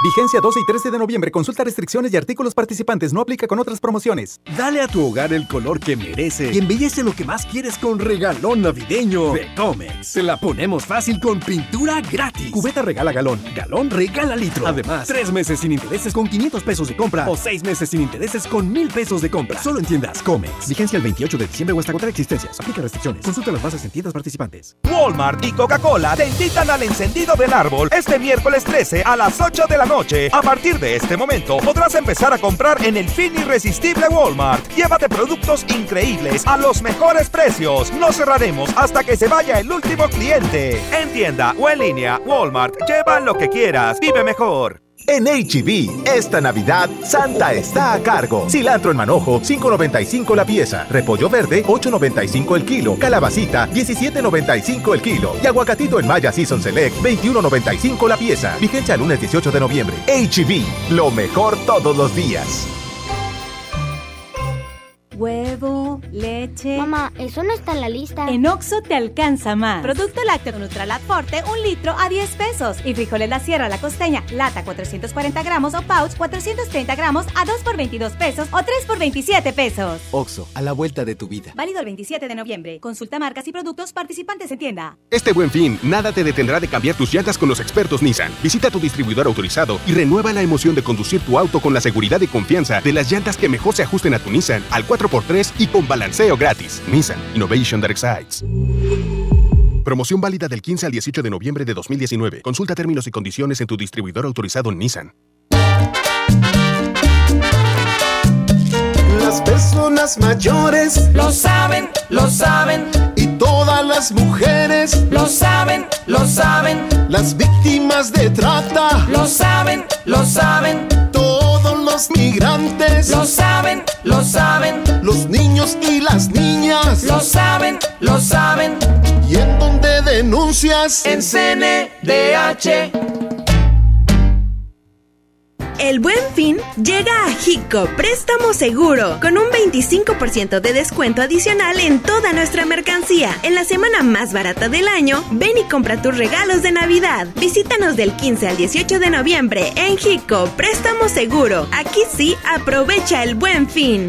Vigencia 12 y 13 de noviembre. Consulta restricciones y artículos participantes. No aplica con otras promociones. Dale a tu hogar el color que merece y embellece lo que más quieres con regalón navideño de Comex. Se la ponemos fácil con pintura gratis. Cubeta regala galón. Galón regala litro. Además, tres meses sin intereses con 500 pesos de compra o seis meses sin intereses con 1000 pesos de compra. Solo en tiendas Comex. Vigencia el 28 de diciembre o hasta contra existencias. Aplica restricciones. Consulta las bases en tiendas participantes. Walmart y Coca-Cola te invitan al encendido del árbol este miércoles 13 a las 8 de la noche. A partir de este momento podrás empezar a comprar en el fin irresistible Walmart. Llévate productos increíbles a los mejores precios. No cerraremos hasta que se vaya el último cliente. En tienda o en línea, Walmart, lleva lo que quieras. Vive mejor. En HB, esta Navidad, Santa está a cargo. Cilantro en manojo, 5.95 la pieza. Repollo verde, 8.95 el kilo. Calabacita, 17.95 el kilo. Y aguacatito en Maya Season Select, 21.95 la pieza. Vigencia lunes 18 de noviembre. HB, lo mejor todos los días. Huevo, leche. Mamá, eso no está en la lista. En Oxo te alcanza más. Producto lácteo Nutralat Forte, un litro a 10 pesos. Y frijoles La Sierra La Costeña, lata 440 gramos o pouch 430 gramos a 2 por 22 pesos o 3 por 27 pesos. Oxo, a la vuelta de tu vida. Válido el 27 de noviembre. Consulta marcas y productos participantes en tienda. Este buen fin, nada te detendrá de cambiar tus llantas con los expertos Nissan. Visita tu distribuidor autorizado y renueva la emoción de conducir tu auto con la seguridad y confianza de las llantas que mejor se ajusten a tu Nissan al 4x3 y con balanceo gratis. Nissan Innovation That Excites. Promoción válida del 15 al 18 de noviembre de 2019. Consulta términos y condiciones en tu distribuidor autorizado Nissan. Las personas mayores Lo saben, lo saben, y todas las mujeres, lo saben, lo saben, las víctimas de trata, lo saben, lo saben, los migrantes, lo saben, lo saben, los niños y las niñas, lo saben, lo saben. y en donde denuncias En CNDH. El buen fin llega a Hico Préstamo Seguro con un 25% de descuento adicional en toda nuestra mercancía. En la semana más barata del año, ven y compra tus regalos de Navidad. Visítanos del 15 al 18 de noviembre en Hico Préstamo Seguro. Aquí sí, aprovecha el buen fin.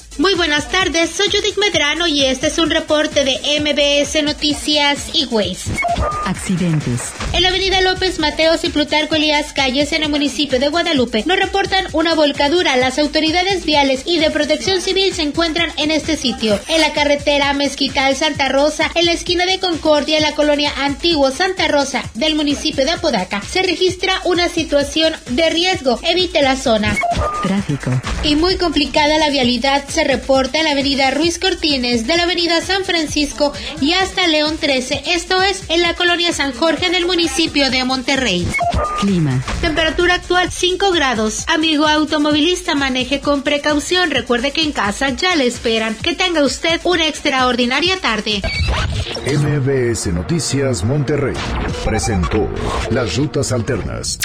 Muy buenas tardes, soy Judith Medrano y este es un reporte de MBS Noticias y Waze. Accidentes. En la avenida López Mateos y Plutarco Elías Calles en el municipio de Guadalupe nos reportan una volcadura. Las autoridades viales y de protección civil se encuentran en este sitio. En la carretera Mezquital Santa Rosa, en la esquina de Concordia, en la colonia Antiguo Santa Rosa del municipio de Apodaca, se registra una situación de riesgo. Evite la zona. Tráfico. Y muy complicada la vialidad se reporta en la avenida Ruiz Cortines, de la avenida San Francisco y hasta León 13, esto es en la colonia San Jorge del municipio de Monterrey. Clima. Temperatura actual 5 grados. Amigo automovilista, maneje con precaución. Recuerde que en casa ya le esperan. Que tenga usted una extraordinaria tarde. MBS Noticias Monterrey presentó Las Rutas Alternas.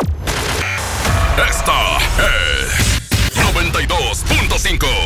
Esta es 92.5.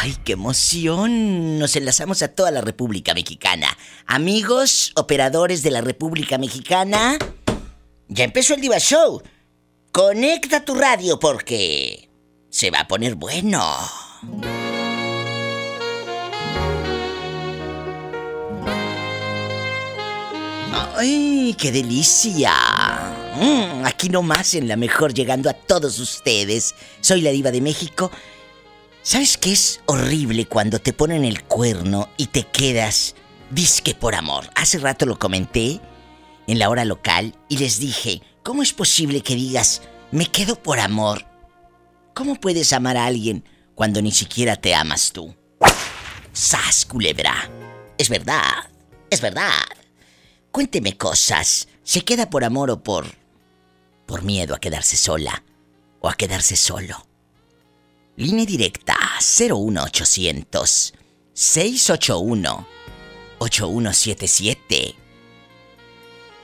¡Ay, qué emoción! Nos enlazamos a toda la República Mexicana. Amigos, operadores de la República Mexicana, ya empezó el Diva Show. Conecta tu radio porque se va a poner bueno. ¡Ay, qué delicia! Mm, aquí nomás en la mejor llegando a todos ustedes. Soy la diva de México. ¿Sabes qué es horrible cuando te ponen el cuerno y te quedas disque por amor? Hace rato lo comenté en la hora local y les dije, ¿cómo es posible que digas, me quedo por amor? ¿Cómo puedes amar a alguien cuando ni siquiera te amas tú? ¡Sas, culebra! Es verdad, es verdad. Cuénteme cosas. ¿Se queda por amor o por... por miedo a quedarse sola? ¿O a quedarse solo? Línea directa 01800 681 8177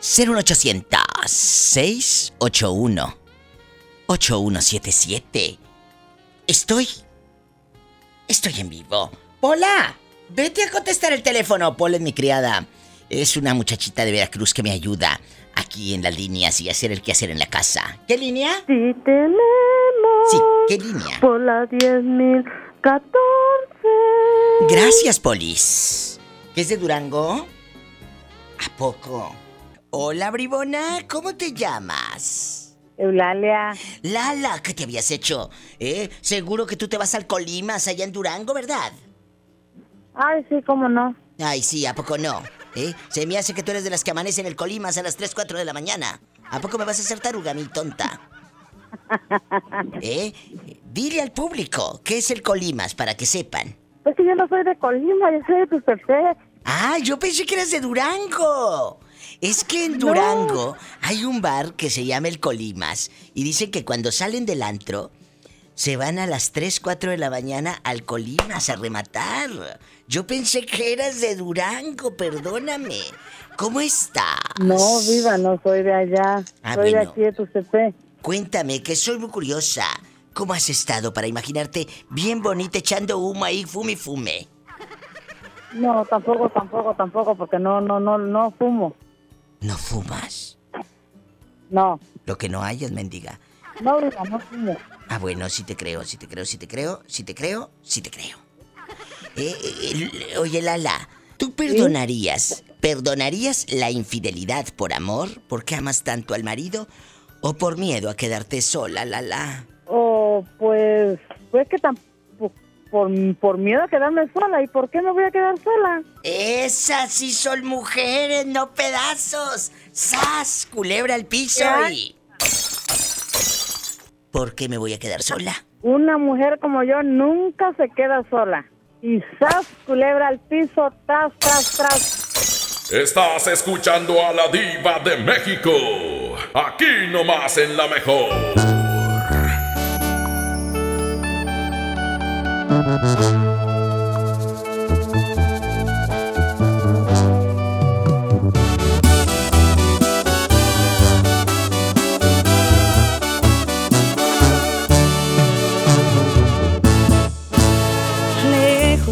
01800 681 8177 Estoy Estoy en vivo. Pola, vete a contestar el teléfono. Pola es mi criada. Es una muchachita de Veracruz que me ayuda aquí en las líneas y hacer el quehacer en la casa. ¿Qué línea? Sí tenemos Sí, ¿qué línea? Por la 10.014. Gracias, Polis. ¿Qué es de Durango? ¿A poco? Hola, bribona, ¿cómo te llamas? Eulalia. Lala, ¿qué te habías hecho? ¿Eh? Seguro que tú te vas al Colimas allá en Durango, ¿verdad? Ay, sí, cómo no. Ay, sí, ¿a poco no? ¿Eh? Se me hace que tú eres de las que amanecen en el Colimas a las 3, 4 de la mañana. ¿A poco me vas a hacer taruga, mi tonta? ¿Eh? Dile al público qué es el Colimas para que sepan. Es que yo no soy de Colima, yo soy de Tustepec. Ah, yo pensé que eras de Durango. Es que en Durango hay un bar que se llama el Colimas y dicen que cuando salen del antro se van a las 3, 4 de la mañana al Colimas a rematar. Yo pensé que eras de Durango, perdóname. ¿Cómo estás? No, viva, no soy de allá. Ah, soy de aquí de Tustepec. Cuéntame, que soy muy curiosa. ¿Cómo has estado para imaginarte bien bonita echando humo ahí, fume, fume? No, tampoco, tampoco, tampoco, porque no, no, no, no fumo. No fumas. No, Lo que no hayas, mendiga. No, no fumo. Ah, bueno, sí te creo, sí te creo, sí te creo, sí te creo, sí te creo. Eh, eh, oye, Lala, ¿tú perdonarías, perdonarías la infidelidad por amor, porque amas tanto al marido, o por miedo a quedarte sola, Lala? O pues, pues que tampoco, por, por miedo a quedarme sola. ¿Y por qué me voy a quedar sola? Esas sí son mujeres, no pedazos. ¡Sas! Culebra al piso y... ¿Por qué me voy a quedar sola? Una mujer como yo nunca se queda sola. Y zas, culebra al piso, tras, tras, tras. Estás escuchando a la diva de México. Aquí nomás en la mejor.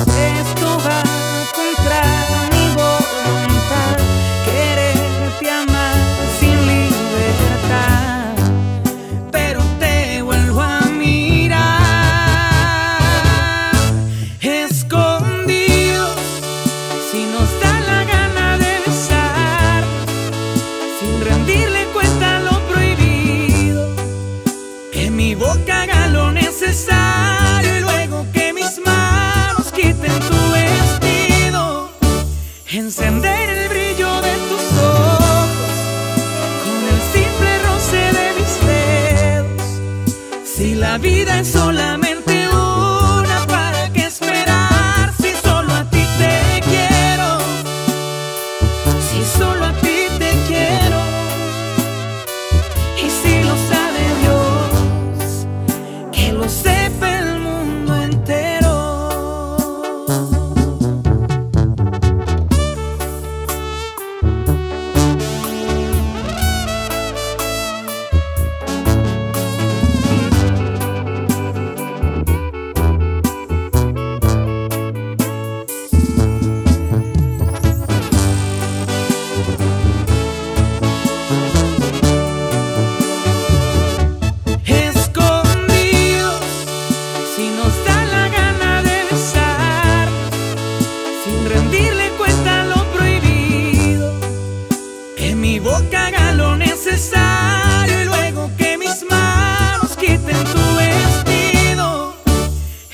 Esto la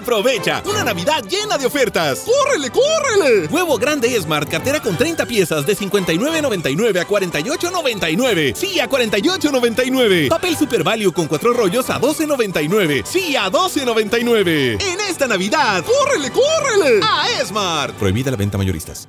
Aprovecha una Navidad llena de ofertas. ¡Córrele, córrele! Huevo grande Smart, cartera con 30 piezas de 59.99 a 48.99. Sí, a 48.99. Papel Super Value con 4 rollos a 12.99. Sí, a 12.99. En esta Navidad, ¡córrele, córrele! A Smart. Prohibida la venta mayoristas.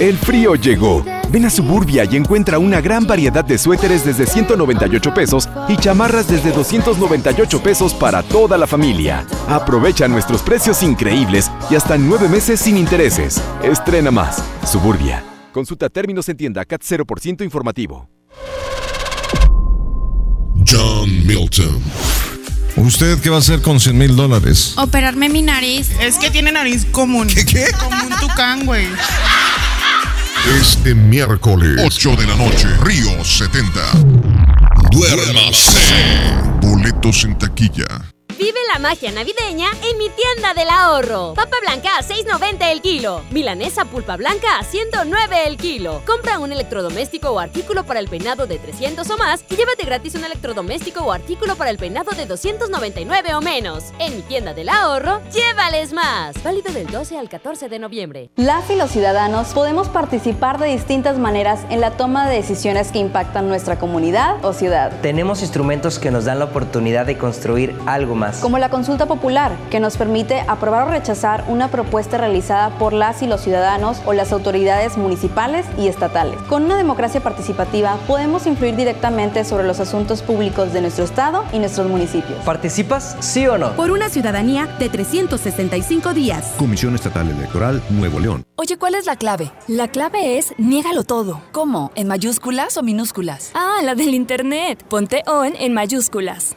El frío llegó. Ven a Suburbia y encuentra una gran variedad de suéteres desde 198 pesos y chamarras desde 298 pesos para toda la familia. Aprovecha nuestros precios increíbles y hasta nueve meses sin intereses. Estrena más. Suburbia. Consulta términos en tienda CAT 0% informativo. John Milton. ¿Usted qué va a hacer con 100 mil dólares? Operarme mi nariz. Es que tiene nariz común. ¿Qué, qué? Como un tucán, güey. Este miércoles, 8 de la noche, Río 70. Duérmase. Boletos en taquilla. Vive la magia navideña en mi tienda del ahorro. Papa blanca a 6.90 el kilo. Milanesa pulpa blanca a 109 el kilo. Compra un electrodoméstico o artículo para el peinado de 300 o más y llévate gratis un electrodoméstico o artículo para el peinado de 299 o menos. En mi tienda del ahorro, llévales más. Válido del 12 al 14 de noviembre. Las y los ciudadanos podemos participar de distintas maneras en la toma de decisiones que impactan nuestra comunidad o ciudad. Tenemos instrumentos que nos dan la oportunidad de construir algo más. Como la consulta popular, que nos permite aprobar o rechazar una propuesta realizada por las y los ciudadanos o las autoridades municipales y estatales. Con una democracia participativa podemos influir directamente sobre los asuntos públicos de nuestro estado y nuestros municipios. ¿Participas, sí o no? Por una ciudadanía de 365 días. Comisión Estatal Electoral Nuevo León. Oye, ¿cuál es la clave? La clave es niégalo todo. ¿Cómo? ¿En mayúsculas o minúsculas? Ah, la del internet. Ponte on en mayúsculas.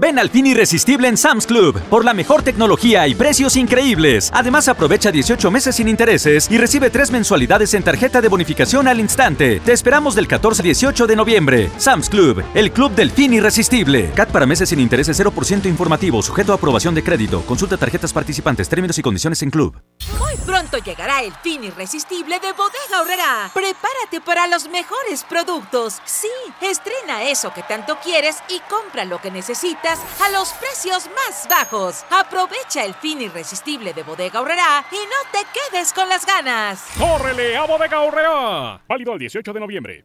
Ven al fin irresistible en Sam's Club por la mejor tecnología y precios increíbles. Además, aprovecha 18 meses sin intereses y recibe tres mensualidades en tarjeta de bonificación al instante. Te esperamos del 14 al 18 de noviembre. Sam's Club, el club del fin irresistible. CAT para meses sin intereses 0% informativo, sujeto a aprobación de crédito. Consulta tarjetas participantes, términos y condiciones en club. Muy pronto llegará el fin irresistible de Bodega Horrera. Prepárate para los mejores productos. Sí, estrena eso que tanto quieres y compra lo que necesitas a los precios más bajos. Aprovecha el fin irresistible de Bodega Horrera y no te quedes con las ganas. ¡Córrele a Bodega Horrera! Válido el 18 de noviembre.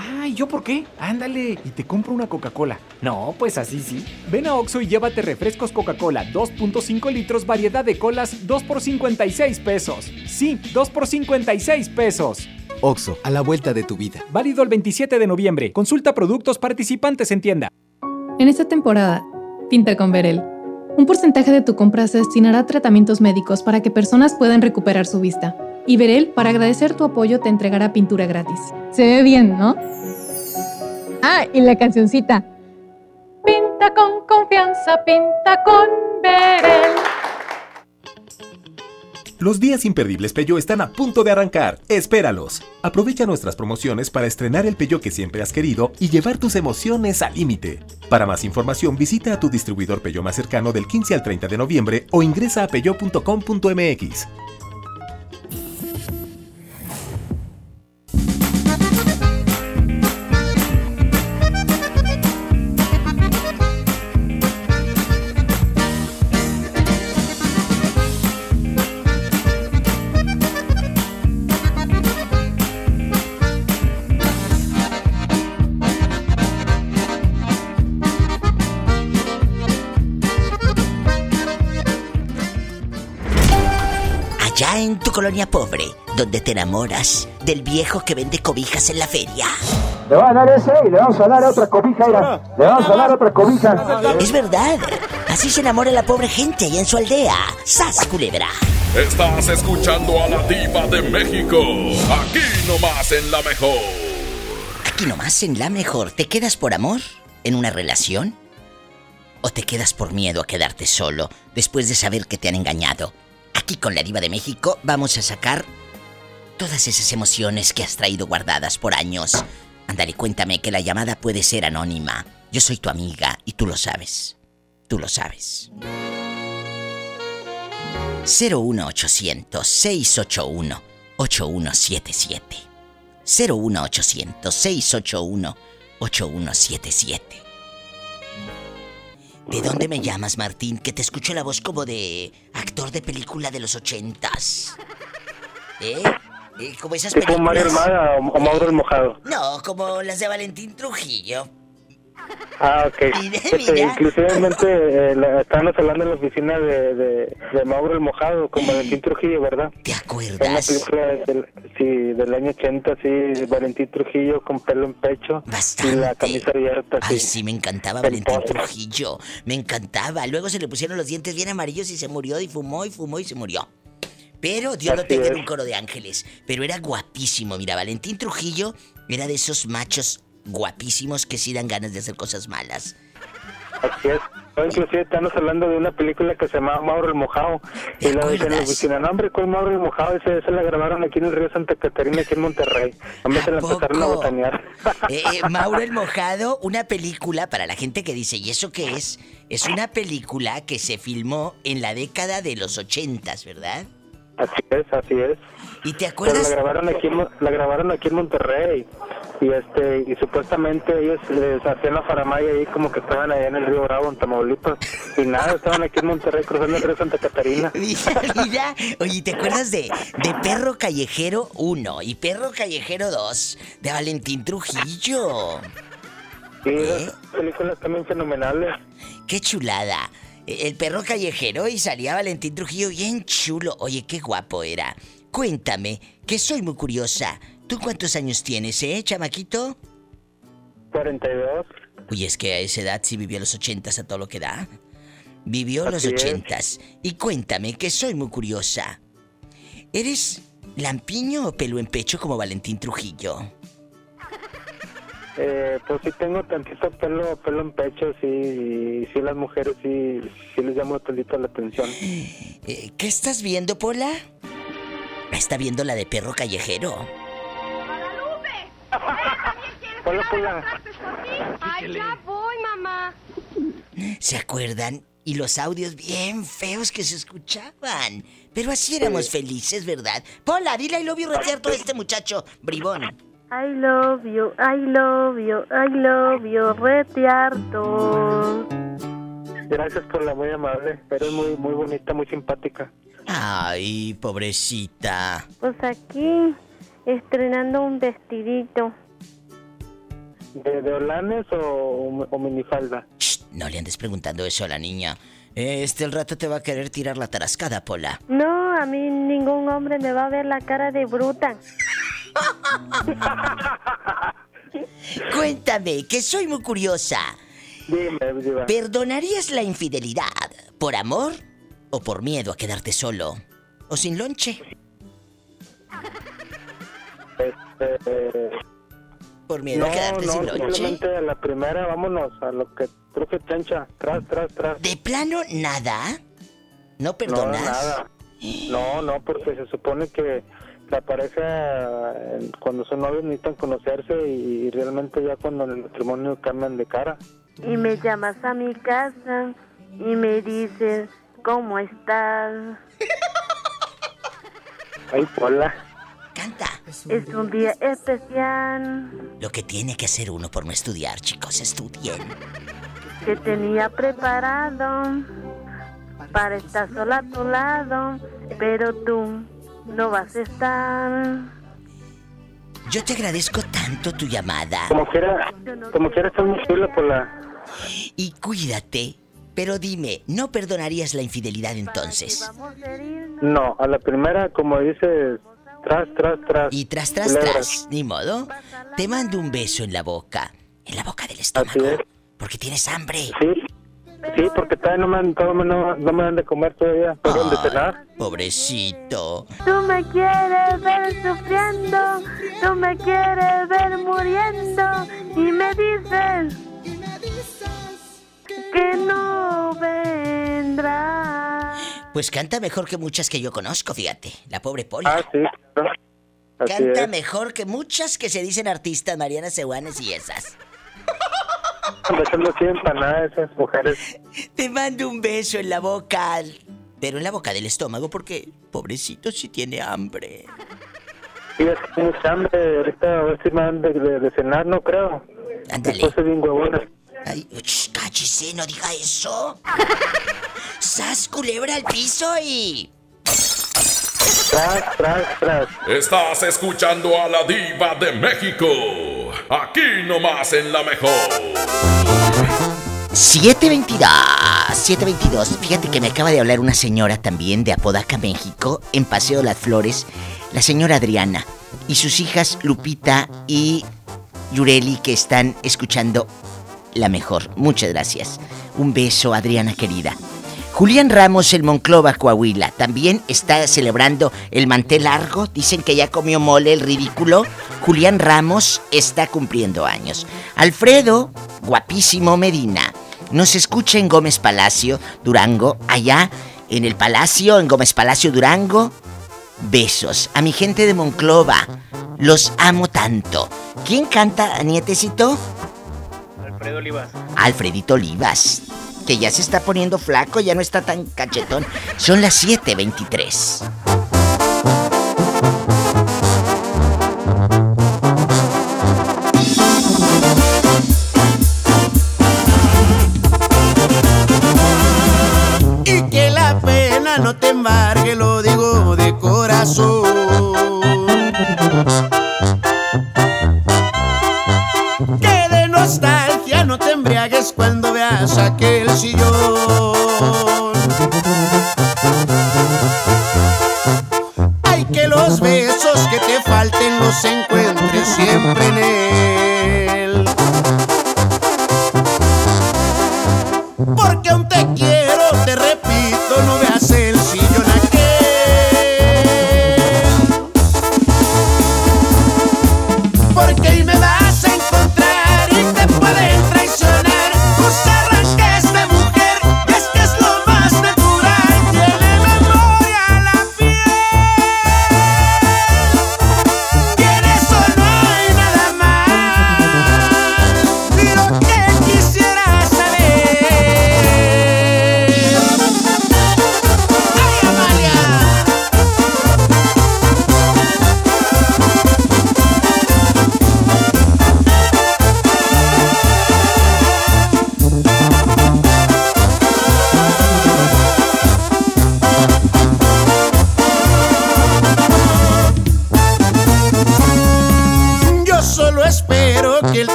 Ay, ¿yo por qué? Ándale, y te compro una Coca-Cola. No, pues así sí. Ven a Oxxo y llévate refrescos Coca-Cola 2.5 litros, variedad de colas, 2 por 56 pesos. Sí, 2 por 56 pesos. Oxo, a la vuelta de tu vida. Válido el 27 de noviembre. Consulta productos participantes en tienda. En esta temporada, pinta con Verel. Un porcentaje de tu compra se destinará a tratamientos médicos para que personas puedan recuperar su vista. Y Verel, para agradecer tu apoyo, te entregará pintura gratis. Se ve bien, ¿no? Ah, y la cancioncita. Pinta con confianza, pinta con Verel. Los días imperdibles Peyo están a punto de arrancar. Espéralos. Aprovecha nuestras promociones para estrenar el Peyo que siempre has querido y llevar tus emociones al límite. Para más información visita a tu distribuidor Peyo más cercano del 15 al 30 de noviembre o ingresa a peyo.com.mx. Allá en tu colonia pobre, donde te enamoras del viejo que vende cobijas en la feria. Le va a dar ese y le vamos a dar otra cobija, mira. Le vamos a dar otra cobija. Es verdad. Así se enamora la pobre gente allá en su aldea. ¡Sas, culebra! Estás escuchando a la diva de México. Aquí nomás en la mejor. Aquí nomás en la mejor. ¿Te quedas por amor? ¿En una relación? ¿O te quedas por miedo a quedarte solo después de saber que te han engañado? Aquí con la diva de México vamos a sacar todas esas emociones que has traído guardadas por años. Ándale, cuéntame que la llamada puede ser anónima. Yo soy tu amiga y tú lo sabes. Tú lo sabes. 01800 681 8177 01800 681 8177 ¿De dónde me llamas, Martín? Que te escucho la voz como de actor de película de los ochentas. ¿Eh? ¿Eh? Como esas ¿Tipo películas. Mario Almada o, o Mauro el Mojado? No, como las de Valentín Trujillo. Ah, ok. Este, inclusivemente eh, la- estábamos hablando en la oficina de, de, de Mauro el Mojado con Valentín Trujillo, ¿verdad? ¿Te acuerdas? película del, sí, del año 80, sí, Valentín Trujillo con pelo en pecho y la camisa abierta, sí. Ay, sí, me encantaba Valentín Trujillo. Me encantaba. Luego se le pusieron los dientes bien amarillos y se murió y fumó y fumó y se murió. Pero Dios lo tenga en un coro de ángeles. Pero era guapísimo. Mira, Valentín Trujillo era de esos machos guapísimos que sí dan ganas de hacer cosas malas. Así es. Inclusive estamos hablando de una película que se llama Mauro el Mojado. Y luego dicen en la oficina, no hombre, ¿cuál Mauro el Mojado? Ese, ese la grabaron aquí en el río Santa Catarina, aquí en Monterrey. A mí se la empezaron a botanear. Eh, eh, Mauro el Mojado, una película para la gente que dice, ¿y eso qué es? Es una película que se filmó en la década de los ochentas, ¿verdad? Así es, así es. ¿Y te Pero acuerdas? la grabaron aquí la grabaron aquí en Monterrey. Y este y supuestamente ellos les hacían la faramaya ahí como que estaban allá en el río Bravo, en Tamaulipas. Y nada, estaban aquí en Monterrey cruzando el río Santa Catarina. Mira. Oye, ¿te acuerdas de, de Perro Callejero 1 y Perro Callejero 2 de Valentín Trujillo? Sí, esas películas también fenomenales. ¡Qué chulada! El perro callejero y salía Valentín Trujillo bien chulo. Oye, qué guapo era. Cuéntame, que soy muy curiosa. ¿Tú cuántos años tienes, eh, chamaquito? 42. Uy, es que a esa edad sí vivió los ochentas a todo lo que da. Vivió los Así es. ochentas. Y cuéntame, que soy muy curiosa. ¿Eres lampiño o pelo en pecho como Valentín Trujillo? Eh, pues sí tengo tantito pelo, pelo en pecho, sí, y sí las mujeres sí, sí les llamo tantito la atención. Eh, ¿Qué estás viendo, Pola? Está viendo la de perro callejero. Hola, Pola. Ay, ya voy, mamá. ¿Se acuerdan? Y los audios bien feos que se escuchaban. Pero así éramos felices, ¿verdad? Pola, dile I love you a este muchacho, bribón. I love you, I love you, I love you, retiarto. Gracias por la muy amable, eres muy, muy bonita, muy simpática. Ay, pobrecita. Pues aquí, estrenando un vestidito. ¿De, de holanes o, o minifalda? No le andes preguntando eso a la niña. Este el rato te va a querer tirar la tarascada, Pola. No, a mí ningún hombre me va a ver la cara de bruta. Cuéntame, que soy muy curiosa. Dime. ¿Perdonarías la infidelidad ¿Por amor o por miedo a quedarte solo? ¿O sin lonche? Este, Por miedo a quedarte no, sin no, lonche. simplemente a la primera, vámonos a lo que truje chancha, tras, tras, tras. ¿De plano nada? ¿No No, perdonas? nada. No, no, porque se supone que la pareja, eh, cuando son novios, necesitan conocerse y realmente ya cuando en el matrimonio cambian de cara. Y me llamas a mi casa y me dices, ¿cómo estás? Ay, hola. Canta. Es un día especial Lo que tiene que hacer uno por no estudiar, chicos, estudien. que tenía preparado para estar sola a tu lado, pero tú no vas a estar. Yo te agradezco tanto tu llamada. Como quiera, como quiera, estás muy chula por la... Y cuídate. Pero dime, ¿no perdonarías la infidelidad entonces? No, a la primera, como dices, tras, tras, tras. Y tras, tras, tras, ni modo. Te mando un beso en la boca. En la boca del estómago. Porque tienes hambre. Sí, sí, porque todavía no me, han, todavía no, no me dan de comer todavía, perdón, de cenar. Pobrecito. Tú me quieres ver sufriendo, tú me quieres ver muriendo y me dices que no vendrá. Pues canta mejor que muchas que yo conozco, fíjate. La pobre Poli. Ah, sí. Así Canta es. mejor que muchas que se dicen artistas, Mariana Seguanes y esas. Empanadas esas mujeres. Te mando un beso en la boca. Pero en la boca del estómago porque, pobrecito, si tiene hambre. Sí, es que tengo mucha hambre, ahorita a ver si me dan de, de- de cenar, no creo. Ándale. Bien. Ay, ch, cállese, no diga eso. ¡Sas, culebra al piso y... Tras, tras, tras. Estás escuchando a la diva de México. Aquí nomás en la mejor. 722, 722. Fíjate que me acaba de hablar una señora también de Apodaca, México, en Paseo Las Flores, la señora Adriana, y sus hijas Lupita y Yureli que están escuchando la mejor. Muchas gracias. Un beso, Adriana querida. Julián Ramos, el Monclova, Coahuila, también está celebrando el mantel largo. Dicen que ya comió mole el ridículo. Julián Ramos está cumpliendo años. Alfredo, guapísimo Medina, nos escucha en Gómez Palacio, Durango, allá en el Palacio, en Gómez Palacio, Durango. Besos a mi gente de Monclova. Los amo tanto. ¿Quién canta, nietecito? Alfredo Olivas. Alfredito Olivas, que ya se está poniendo flaco, ya no está tan cachetón. Son las 7:23. Embriagues cuando veas aquel sillón. Hay que los besos que te falten los encuentres siempre en él. Porque aún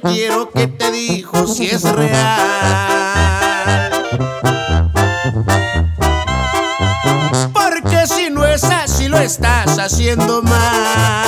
quiero que te dijo si es real. Porque si no es así lo estás haciendo mal.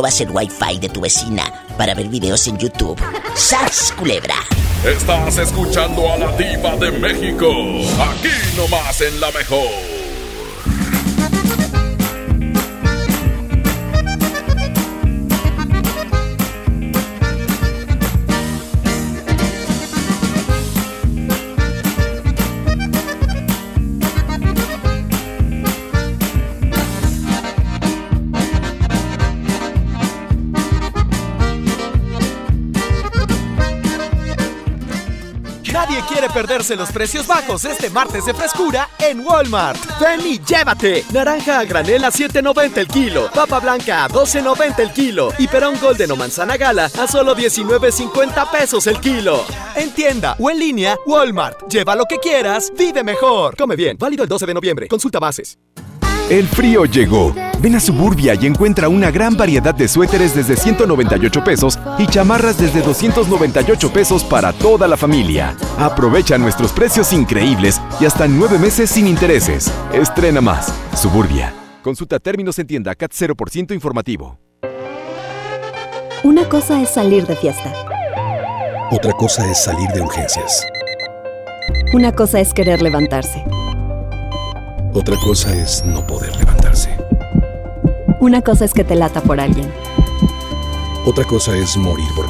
Robas el wifi de tu vecina para ver videos en YouTube. ¡Sas, culebra! Estás escuchando a la diva de México. Aquí nomás en la mejor. Perderse los precios bajos este martes de frescura en Walmart. Ven llévate. Naranja a granel a 7.90 el kilo. Papa blanca a 12.90 el kilo. Y perón golden o manzana gala a solo 19.50 pesos el kilo. En tienda o en línea, Walmart. Lleva lo que quieras, vive mejor. Come bien. Válido el 12 de noviembre. Consulta bases. El frío llegó. Ven a Suburbia y encuentra una gran variedad de suéteres desde 198 pesos y chamarras desde 298 pesos para toda la familia. Aprovecha nuestros precios increíbles y hasta nueve meses sin intereses. Estrena más. Suburbia. Consulta términos en tienda CAT 0% informativo. Una cosa es salir de fiesta. Otra cosa es salir de urgencias. Una cosa es querer levantarse. Otra cosa es no poder levantarse. Una cosa es que te lata por alguien. Otra cosa es morir por.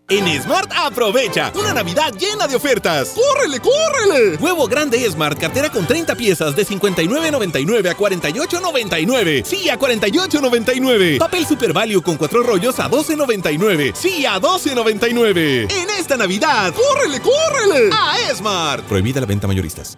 En Smart aprovecha una Navidad llena de ofertas. ¡Córrele, córrele! Huevo grande Smart, cartera con 30 piezas de 59.99 a 48.99. Sí, a 48.99. Papel Super Value con 4 rollos a 12.99. Sí, a 12.99. En esta Navidad, ¡córrele, córrele! A Smart. Prohibida la venta mayoristas.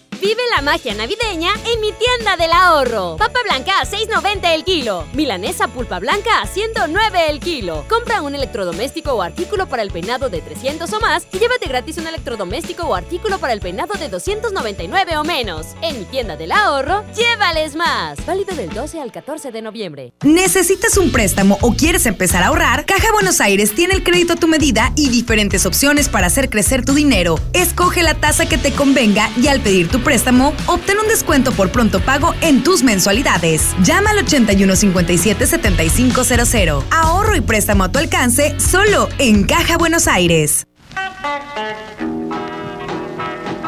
Vive la magia navideña en mi tienda del ahorro. Papa blanca a 6.90 el kilo. Milanesa pulpa blanca a 109 el kilo. Compra un electrodoméstico o artículo para el peinado de 300 o más y llévate gratis un electrodoméstico o artículo para el peinado de 299 o menos. En mi tienda del ahorro, llévales más. Válido del 12 al 14 de noviembre. ¿Necesitas un préstamo o quieres empezar a ahorrar? Caja Buenos Aires tiene el crédito a tu medida y diferentes opciones para hacer crecer tu dinero. Escoge la tasa que te convenga y al pedir tu préstamo, obtén un descuento por pronto pago en tus mensualidades. Llama al 8157-7500. Ahorro y préstamo a tu alcance solo en Caja Buenos Aires.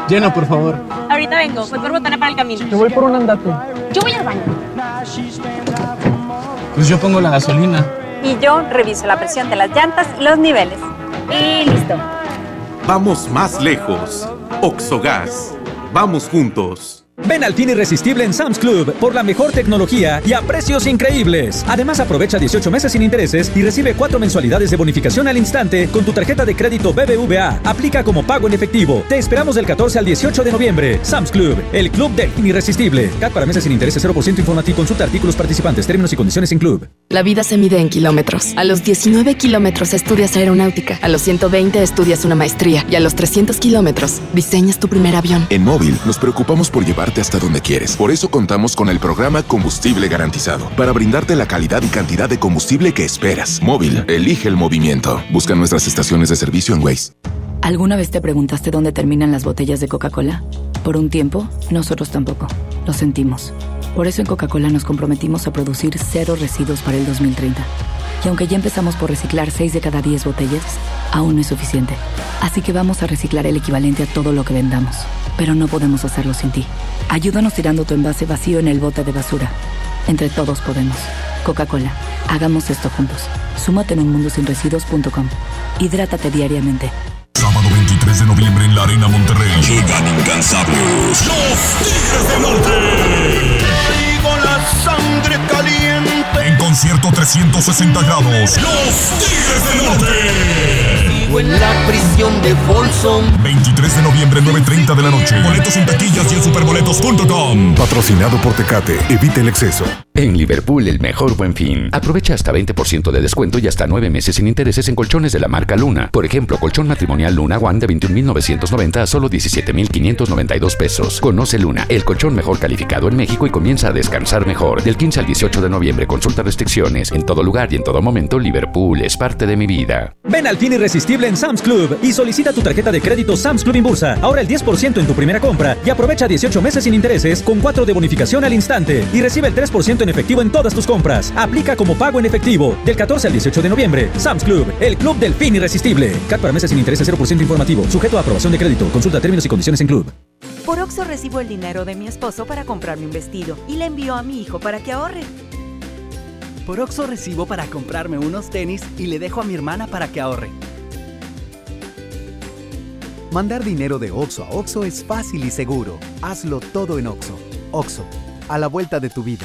Llena, por favor. Ahorita vengo, voy por botana para el camino. Yo voy por un andate. Yo voy al baño. Pues yo pongo la gasolina. Y yo reviso la presión de las llantas y los niveles. Y listo. Vamos más lejos. Oxogas. Vamos juntos. Ven al fin irresistible en Sam's Club por la mejor tecnología y a precios increíbles. Además, aprovecha 18 meses sin intereses y recibe 4 mensualidades de bonificación al instante con tu tarjeta de crédito BBVA. Aplica como pago en efectivo. Te esperamos del 14 al 18 de noviembre. Sam's Club, el club del fin irresistible. CAT para meses sin intereses 0% informativo. Consulta artículos participantes, términos y condiciones en club. La vida se mide en kilómetros. A los 19 kilómetros estudias aeronáutica. A los 120 estudias una maestría. Y a los 300 kilómetros diseñas tu primer avión. En móvil nos preocupamos por hasta donde quieres. Por eso contamos con el programa Combustible Garantizado, para brindarte la calidad y cantidad de combustible que esperas. Móvil, elige el movimiento. Busca nuestras estaciones de servicio en Waze. ¿Alguna vez te preguntaste dónde terminan las botellas de Coca-Cola? Por un tiempo, nosotros tampoco. Lo sentimos. Por eso en Coca-Cola nos comprometimos a producir cero residuos para el 2030. Y aunque ya empezamos por reciclar 6 de cada 10 botellas, aún no es suficiente. Así que vamos a reciclar el equivalente a todo lo que vendamos. Pero no podemos hacerlo sin ti. Ayúdanos tirando tu envase vacío en el bote de basura. Entre todos podemos. Coca-Cola, hagamos esto juntos. Súmate en unmundosinresiduos.com. Hidrátate diariamente. Sábado 23 de noviembre en la Arena Monterrey. Llegan incansables. Los Tigres del Norte. Traigo la sangre caliente. En concierto 360 grados. Los Tigres del Norte. En la prisión de Folsom. 23 de noviembre, 9.30 de la noche. Boletos en taquillas y en superboletos.com. Patrocinado por Tecate. Evite el exceso. En Liverpool, el mejor buen fin. Aprovecha hasta 20% de descuento y hasta 9 meses sin intereses en colchones de la marca Luna. Por ejemplo, colchón matrimonial Luna One de 21,990 a solo 17,592 pesos. Conoce Luna, el colchón mejor calificado en México y comienza a descansar mejor. Del 15 al 18 de noviembre, consulta restricciones. En todo lugar y en todo momento, Liverpool es parte de mi vida. Ven al fin irresistible en Sam's Club y solicita tu tarjeta de crédito Sam's Club Inbursa. Ahora el 10% en tu primera compra y aprovecha 18 meses sin intereses con 4 de bonificación al instante y recibe el 3% en efectivo en todas tus compras. Aplica como pago en efectivo del 14 al 18 de noviembre. Sam's Club, el club del fin irresistible. CAT para meses sin intereses 0% informativo. Sujeto a aprobación de crédito. Consulta términos y condiciones en club. Por Oxo recibo el dinero de mi esposo para comprarme un vestido y le envío a mi hijo para que ahorre. Por Oxo recibo para comprarme unos tenis y le dejo a mi hermana para que ahorre. Mandar dinero de Oxo a Oxo es fácil y seguro. Hazlo todo en Oxo. Oxo, a la vuelta de tu vida.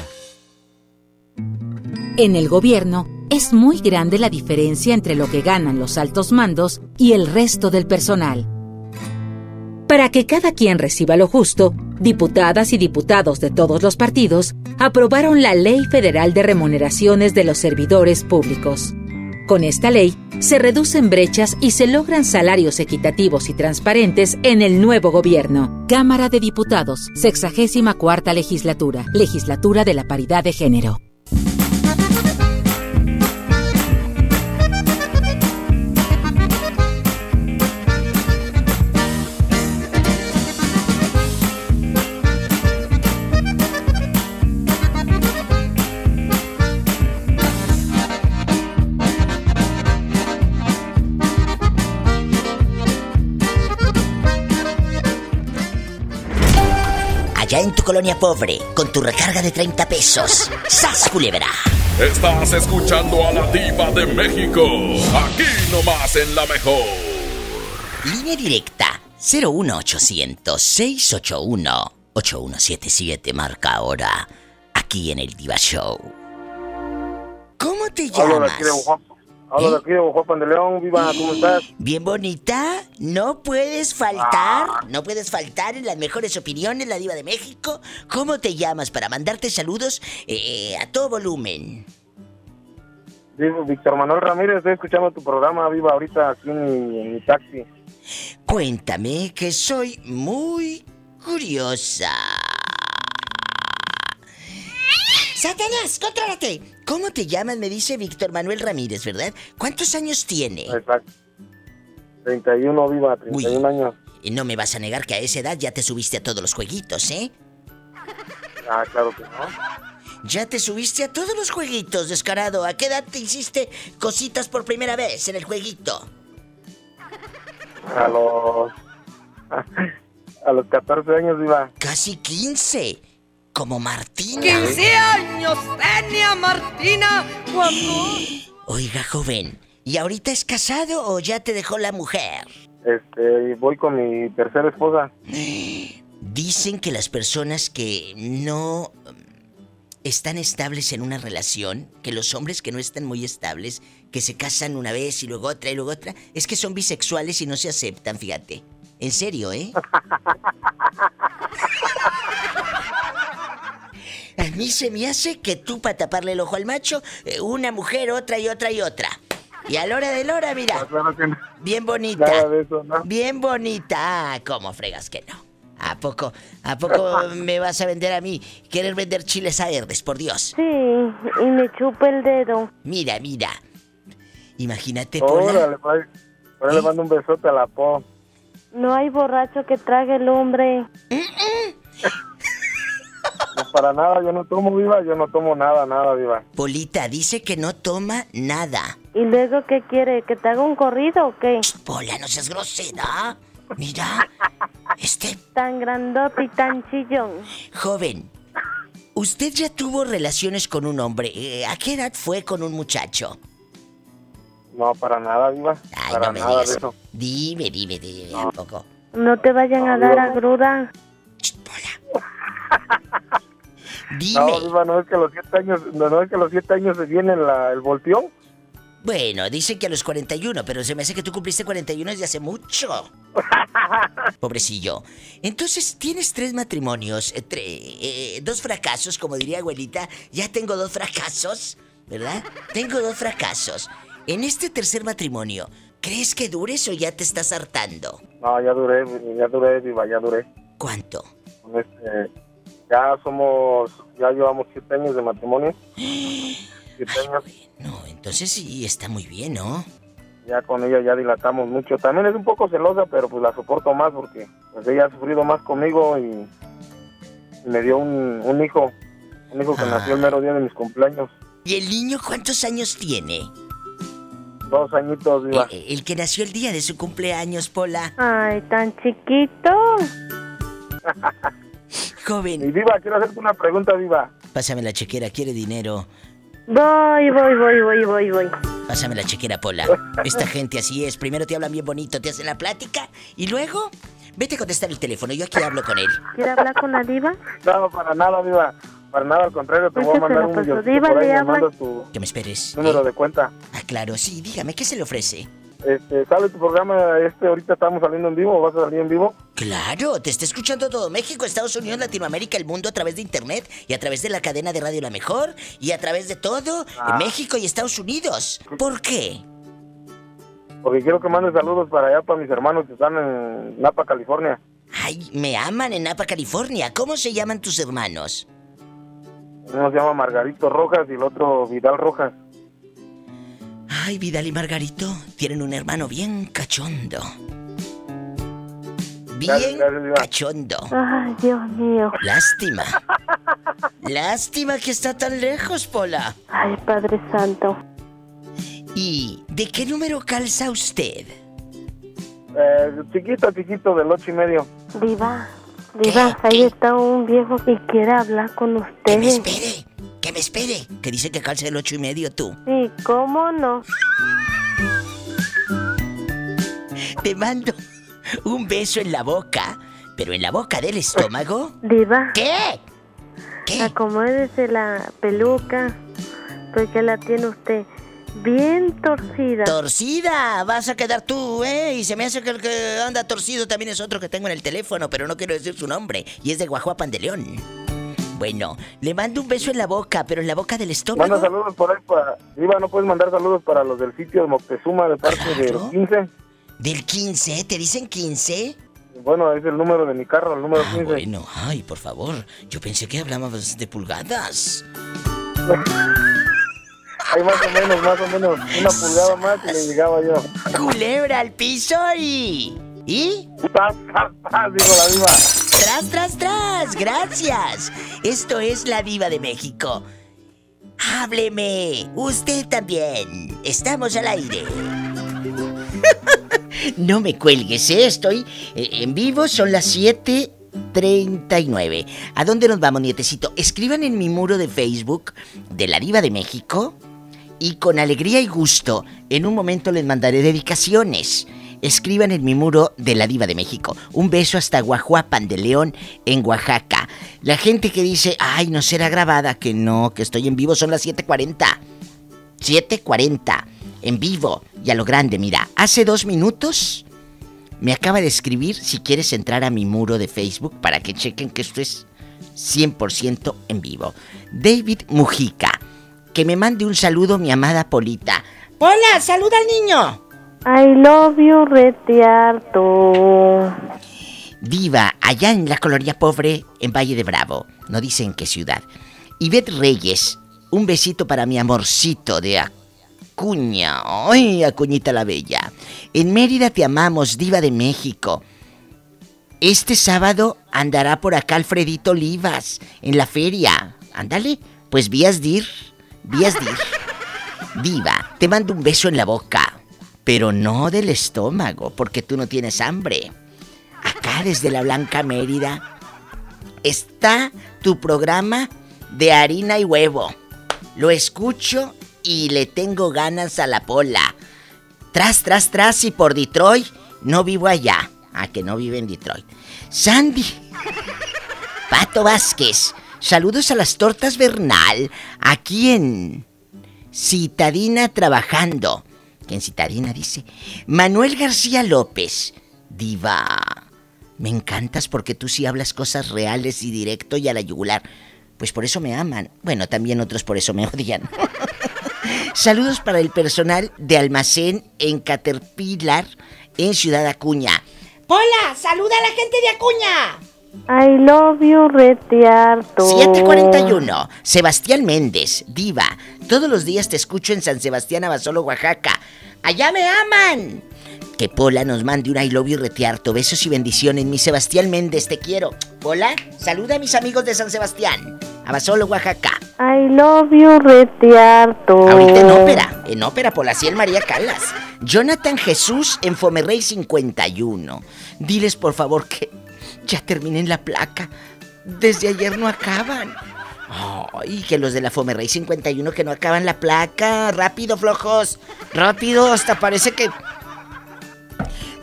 En el gobierno es muy grande la diferencia entre lo que ganan los altos mandos y el resto del personal. Para que cada quien reciba lo justo, diputadas y diputados de todos los partidos aprobaron la Ley Federal de Remuneraciones de los Servidores Públicos. Con esta ley, se reducen brechas y se logran salarios equitativos y transparentes en el nuevo gobierno. Cámara de Diputados, 64 legislatura, legislatura de la paridad de género. Allá en tu colonia pobre, con tu recarga de 30 pesos. ¡Sas, culebra! Estás escuchando a la diva de México. Aquí nomás en la mejor. Línea directa 01800 681 8177 marca ahora aquí en el Diva Show. ¿Cómo te llamas? aquí de Oaxaca. Hablo de aquí de Oaxaca de León. Viva, ¿cómo estás? Bien bonita, no puedes faltar, no puedes faltar en las mejores opiniones, la diva de México. ¿Cómo te llamas para mandarte saludos eh, a todo volumen? Digo, Víctor Manuel Ramírez, estoy escuchando tu programa, Viva, ahorita aquí en mi, en mi taxi. Cuéntame que soy muy curiosa. Satanás, contrólate. ¿Cómo te llamas? Me dice Víctor Manuel Ramírez, ¿verdad? ¿Cuántos años tiene? Exacto. 31, Viva, 31 años. Y no me vas a negar que a esa edad ya te subiste a todos los jueguitos, ¿eh? Ah, claro que no. Ya te subiste a todos los jueguitos, descarado. ¿A qué edad te hiciste cositas por primera vez en el jueguito? A los... A los 14 años, Viva. Casi 15. Como Martina. 15 años tenía Martina cuando... Oiga, joven, ¿y ahorita es casado o ya te dejó la mujer? Este, voy con mi tercera esposa. Dicen que las personas que no um, están estables en una relación, que los hombres que no están muy estables, que se casan una vez y luego otra y luego otra, es que son bisexuales y no se aceptan, fíjate. En serio, ¿eh? A mí se me hace que tú para taparle el ojo al macho, eh, una mujer, otra y otra y otra. Y a la hora de la hora, mira. Bien bonita. Nada de eso, ¿no? Bien bonita. Ah, ¿Cómo fregas que no? ¿A poco, a poco me vas a vender a mí? ¿Querer vender chiles a Herdes, por Dios? Sí, y me chupa el dedo. Mira, mira. Imagínate, Pola. Órale, pues. Ahora le mando un besote a la po. No hay borracho que trague el hombre. Para nada, yo no tomo viva, yo no tomo nada, nada viva. Polita dice que no toma nada. ¿Y luego qué quiere? ¿Que te haga un corrido o qué? Pola, no seas grosera. Mira, este Tan grandote y tan chillón. joven. Usted ya tuvo relaciones con un hombre. Eh, ¿A qué edad fue con un muchacho? No, para nada, viva. Ay, para no me nada digas. de eso. Dime, dime, dime, ¿a poco? No te vayan a dar agruda. Dime. No, viva, no es que a los siete años, no, no es que a los siete años se viene la, el volteón. Bueno, dicen que a los 41, pero se me hace que tú cumpliste 41 desde hace mucho. Pobrecillo. Entonces, tienes tres matrimonios, eh, tre- eh, dos fracasos, como diría abuelita. Ya tengo dos fracasos, ¿verdad? Tengo dos fracasos. En este tercer matrimonio, ¿crees que dures o ya te estás hartando? No, ya duré, ya duré, viva, ya duré. ¿Cuánto? Este, ya somos, ya llevamos siete años de matrimonio. Siete años. No, entonces sí, está muy bien, ¿no? Ya con ella ya dilatamos mucho. También es un poco celosa, pero pues la soporto más porque pues ella ha sufrido más conmigo y, y me dio un, un hijo. Un hijo que nació el mero día de mis cumpleaños. ¿Y el niño cuántos años tiene? Dos añitos, viva. Eh, el que nació el día de su cumpleaños, Pola. Ay, tan chiquito. Joven. Y Viva, quiero hacerte una pregunta, Viva. Pásame la chequera, quiere dinero. Voy, voy, voy, voy, voy, voy. Pásame la chequera, Pola. Esta gente así es. Primero te hablan bien bonito, te hacen la plática y luego vete a contestar el teléfono. Yo aquí hablo con él. ¿Quiere hablar con la diva? No, para nada, Viva. Para nada, al contrario, te voy a Pues que se mandar un milloncito Diva, por ahí, le tu Que me esperes. número de cuenta. Ah, claro, sí, dígame, ¿qué se le ofrece? Este, ¿Sale tu programa este? Ahorita estamos saliendo en vivo, ¿vas a salir en vivo? Claro, te está escuchando todo México, Estados Unidos, Latinoamérica, el mundo a través de internet y a través de la cadena de radio La Mejor y a través de todo Ah. México y Estados Unidos. ¿Por qué? Porque quiero que mandes saludos para allá, para mis hermanos que están en Napa, California. Ay, me aman en Napa, California. ¿Cómo se llaman tus hermanos? Uno se llama Margarito Rojas y el otro Vidal Rojas. Ay, Vidal y Margarito tienen un hermano bien cachondo. Bien cachondo. Ay, Dios mío. Lástima. Lástima que está tan lejos, Pola. Ay, Padre Santo. ¿Y de qué número calza usted? Eh, chiquito, chiquito, del ocho y medio. Diva, diva, ahí está un viejo que quiere hablar con Que me usted. espere, que me espere. Que dice que calza el ocho y medio tú. Sí, ¿cómo no? Te mando un beso en la boca, pero en la boca del estómago. Diva. ¿Qué? Acomódese la peluca, porque la tiene usted bien torcida. Torcida, vas a quedar tú, ¿eh? Y se me hace que el que anda torcido también es otro que tengo en el teléfono, pero no quiero decir su nombre. Y es de Guajuapan de León. Bueno, le mando un beso en la boca, pero en la boca del Manda estómago. saludos por ahí para... Viva, ¿no puedes mandar saludos para los del sitio de Moctezuma de parte del 15? ¿Del 15? ¿Te dicen 15? Bueno, es el número de mi carro, el número 15. Ah, Bueno, ay, por favor. Yo pensé que hablábamos de pulgadas. Hay más o menos, más o menos, una pulgada más y le llegaba yo. Culebra al piso y. Paz, paz, digo la viva. Tras, tras, tras. Gracias. Esto es la Diva de México. Hábleme. Usted también. Estamos al aire. no me cuelgues, ¿eh? Estoy en vivo. Son las 7:39. ¿A dónde nos vamos, nietecito? Escriban en mi muro de Facebook de la Diva de México. Y con alegría y gusto, en un momento les mandaré dedicaciones. Escriban en mi muro de la Diva de México. Un beso hasta Guajuapan de León, en Oaxaca. La gente que dice, ay, no será grabada, que no, que estoy en vivo, son las 7:40. 7:40, en vivo y a lo grande, mira, hace dos minutos me acaba de escribir si quieres entrar a mi muro de Facebook para que chequen que esto es 100% en vivo. David Mujica, que me mande un saludo mi amada Polita. Hola, saluda al niño. I love you, retiarto. Viva, allá en la colonia pobre, en Valle de Bravo. No dicen qué ciudad. Ivette Reyes, un besito para mi amorcito de Acuña. Ay, Acuñita la Bella. En Mérida te amamos, diva de México. Este sábado andará por acá Alfredito Olivas, en la feria. Ándale, pues vías dir, vías dir. Diva, te mando un beso en la boca, pero no del estómago, porque tú no tienes hambre. Acá desde la Blanca Mérida está tu programa de harina y huevo. Lo escucho y le tengo ganas a la pola. Tras, tras, tras y por Detroit no vivo allá. Ah, que no vive en Detroit. Sandy. Pato Vázquez. Saludos a las tortas Bernal. Aquí en Citadina trabajando. Que en Citadina dice. Manuel García López. Diva. Me encantas porque tú sí hablas cosas reales y directo y a la yugular. Pues por eso me aman. Bueno, también otros por eso me odian. Saludos para el personal de almacén en Caterpillar, en Ciudad Acuña. Pola, saluda a la gente de Acuña. I love you, retiarto. 741. Sebastián Méndez, diva. Todos los días te escucho en San Sebastián, Abasolo, Oaxaca. Allá me aman. Que Pola nos mande un I love you, retiarto. Besos y bendiciones, mi Sebastián Méndez, te quiero. Pola, saluda a mis amigos de San Sebastián, Abasolo, Oaxaca. I love you, retiarto. Ahorita en ópera, en ópera por la Ciel María Calas. Jonathan Jesús en Fomerrey 51. Diles por favor que ya terminen la placa. Desde ayer no acaban. Ay, que los de la Fomerrey 51 que no acaban la placa. Rápido, flojos. Rápido, hasta parece que.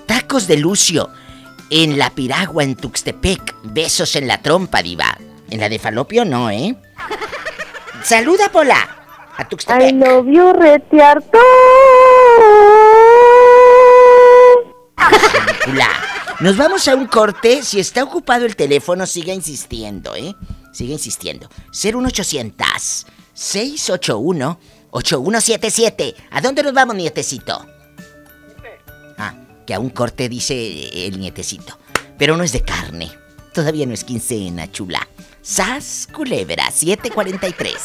Tacos de Lucio. En la piragua en Tuxtepec. Besos en la trompa, diva. En la de Falopio no, ¿eh? Saluda, Pola. A Tuxtepec. I love you, retiarto. Película. Nos vamos a un corte. Si está ocupado el teléfono, siga insistiendo, ¿eh? Sigue insistiendo. 01800 681 8177. ¿A dónde nos vamos, nietecito? Ah, que a un corte dice el nietecito. Pero no es de carne. Todavía no es quincena, chula. Sas Culebra 743.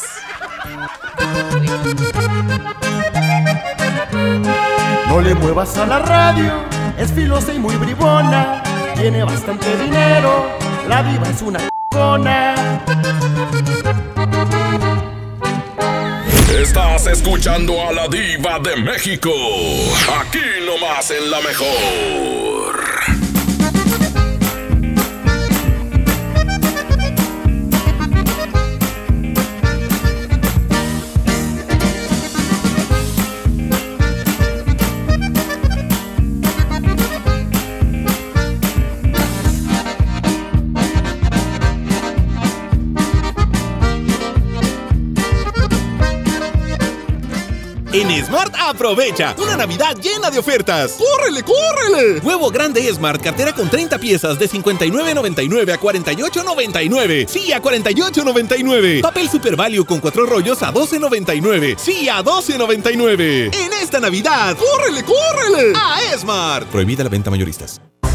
No le muevas a la radio, es filosa y muy bribona. Tiene bastante dinero, la diva es una c***ona. Estás escuchando a la diva de México. Aquí nomás en la mejor. Smart aprovecha una Navidad llena de ofertas. ¡Córrele, córrele! Huevo grande Smart, cartera con 30 piezas de 59.99 a 48.99. Sí, a 48.99. Papel Super Value con 4 rollos a 12.99. Sí, a 12.99. En esta Navidad, ¡córrele, córrele! A Smart. Prohibida la venta mayoristas.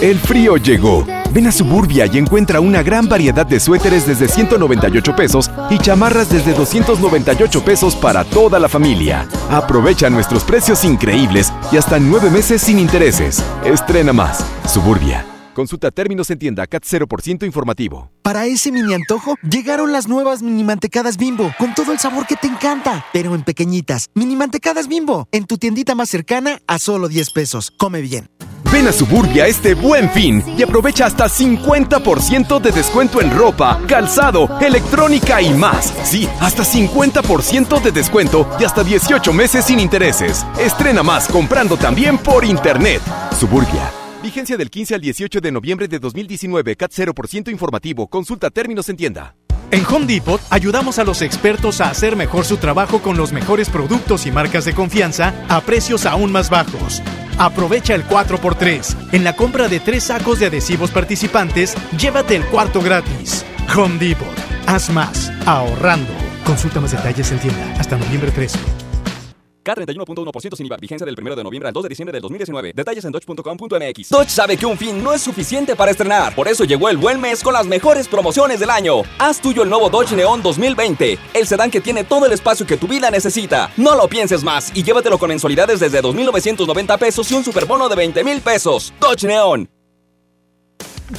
El frío llegó. Ven a Suburbia y encuentra una gran variedad de suéteres desde 198 pesos y chamarras desde 298 pesos para toda la familia. Aprovecha nuestros precios increíbles y hasta nueve meses sin intereses. Estrena más. Suburbia. Consulta términos en tienda CAT 0% informativo. Para ese mini antojo, llegaron las nuevas mini mantecadas bimbo, con todo el sabor que te encanta, pero en pequeñitas. Mini mantecadas bimbo, en tu tiendita más cercana a solo 10 pesos. Come bien. Ven a Suburbia este buen fin y aprovecha hasta 50% de descuento en ropa, calzado, electrónica y más. Sí, hasta 50% de descuento y hasta 18 meses sin intereses. Estrena más comprando también por internet. Suburbia. Vigencia del 15 al 18 de noviembre de 2019, CAT 0% informativo. Consulta términos en tienda. En Home Depot ayudamos a los expertos a hacer mejor su trabajo con los mejores productos y marcas de confianza a precios aún más bajos. Aprovecha el 4x3. En la compra de tres sacos de adhesivos participantes, llévate el cuarto gratis. Home Depot. Haz más, ahorrando. Consulta más detalles en tienda hasta noviembre 13. K31.1% sin IVA. Vigencia del 1 de noviembre al 2 de diciembre del 2019. Detalles en dodge.com.mx. Dodge sabe que un fin no es suficiente para estrenar. Por eso llegó el buen mes con las mejores promociones del año. Haz tuyo el nuevo Dodge Neon 2020. El sedán que tiene todo el espacio que tu vida necesita. No lo pienses más y llévatelo con mensualidades desde 2.990 pesos y un superbono de 20 mil pesos. Dodge Neon.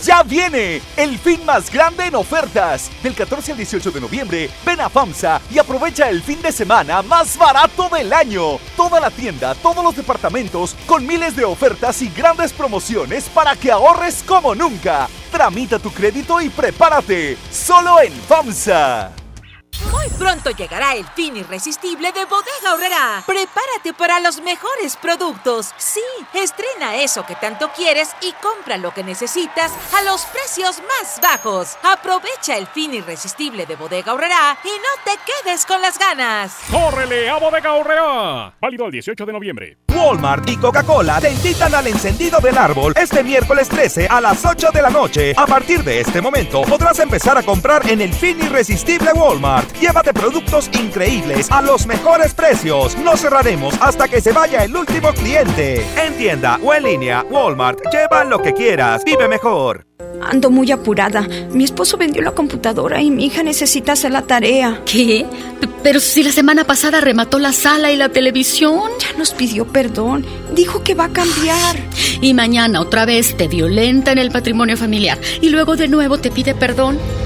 Ya viene el fin más grande en ofertas. Del 14 al 18 de noviembre, ven a FAMSA y aprovecha el fin de semana más barato del año. Toda la tienda, todos los departamentos, con miles de ofertas y grandes promociones para que ahorres como nunca. Tramita tu crédito y prepárate. Solo en FAMSA. Muy pronto llegará el fin irresistible de Bodega Horrera. Prepárate para los mejores productos. Sí, estrena eso que tanto quieres y compra lo que necesitas a los precios más bajos. Aprovecha el fin irresistible de Bodega Horrera y no te quedes con las ganas. ¡Córrele a Bodega Horrera! Válido el 18 de noviembre. Walmart y Coca-Cola te invitan al encendido del árbol este miércoles 13 a las 8 de la noche. A partir de este momento podrás empezar a comprar en el fin irresistible Walmart. Llévate productos increíbles a los mejores precios. No cerraremos hasta que se vaya el último cliente. En tienda o en línea, Walmart, lleva lo que quieras. Vive mejor. Ando muy apurada. Mi esposo vendió la computadora y mi hija necesita hacer la tarea. ¿Qué? P- Pero si la semana pasada remató la sala y la televisión. Ya nos pidió perdón. Dijo que va a cambiar. Y mañana otra vez te violenta en el patrimonio familiar. Y luego de nuevo te pide perdón.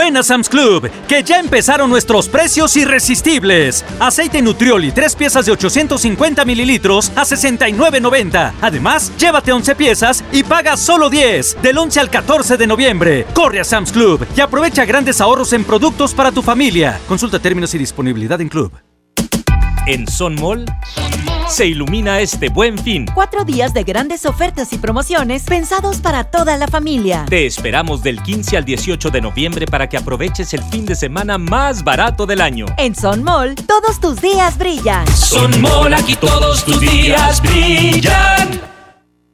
Ven a Sam's Club, que ya empezaron nuestros precios irresistibles. Aceite Nutrioli, tres piezas de 850 mililitros a 69.90. Además, llévate 11 piezas y paga solo 10. Del 11 al 14 de noviembre. Corre a Sam's Club y aprovecha grandes ahorros en productos para tu familia. Consulta términos y disponibilidad en Club. En Son Mall se ilumina este buen fin. Cuatro días de grandes ofertas y promociones pensados para toda la familia. Te esperamos del 15 al 18 de noviembre para que aproveches el fin de semana más barato del año. En Son Mall, todos tus días brillan. Son Mall, aquí todos tus días brillan.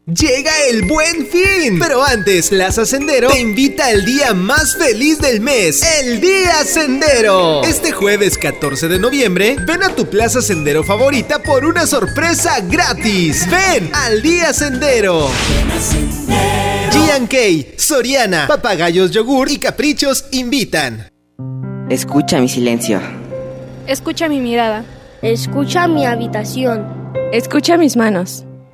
Llega el buen fin. Pero antes, Plaza Sendero te invita al día más feliz del mes, el Día Sendero. Este jueves 14 de noviembre, ven a tu Plaza Sendero favorita por una sorpresa gratis. Ven al Día Sendero. G&K, Soriana, Papagayos Yogur y Caprichos invitan. Escucha mi silencio. Escucha mi mirada. Escucha mi habitación. Escucha mis manos.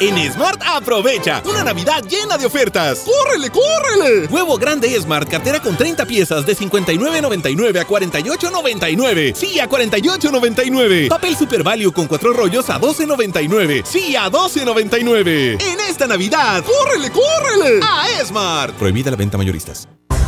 En Smart aprovecha una Navidad llena de ofertas. ¡Córrele, córrele! Huevo grande Smart, cartera con 30 piezas de 59.99 a 48.99. Sí, a 48.99. Papel Super Value con 4 rollos a 12.99. Sí, a 12.99. En esta Navidad, ¡córrele, córrele! A Smart. Prohibida la venta mayoristas.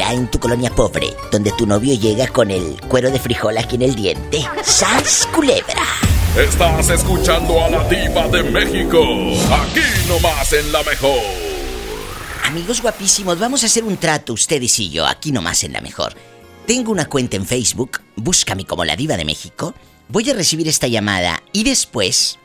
Allá en tu colonia pobre, donde tu novio llega con el cuero de frijol aquí en el diente. ¡Sas, culebra! Estás escuchando a la diva de México. Aquí nomás en la mejor. Amigos guapísimos, vamos a hacer un trato ustedes y yo, aquí nomás en la mejor. Tengo una cuenta en Facebook, búscame como la diva de México. Voy a recibir esta llamada y después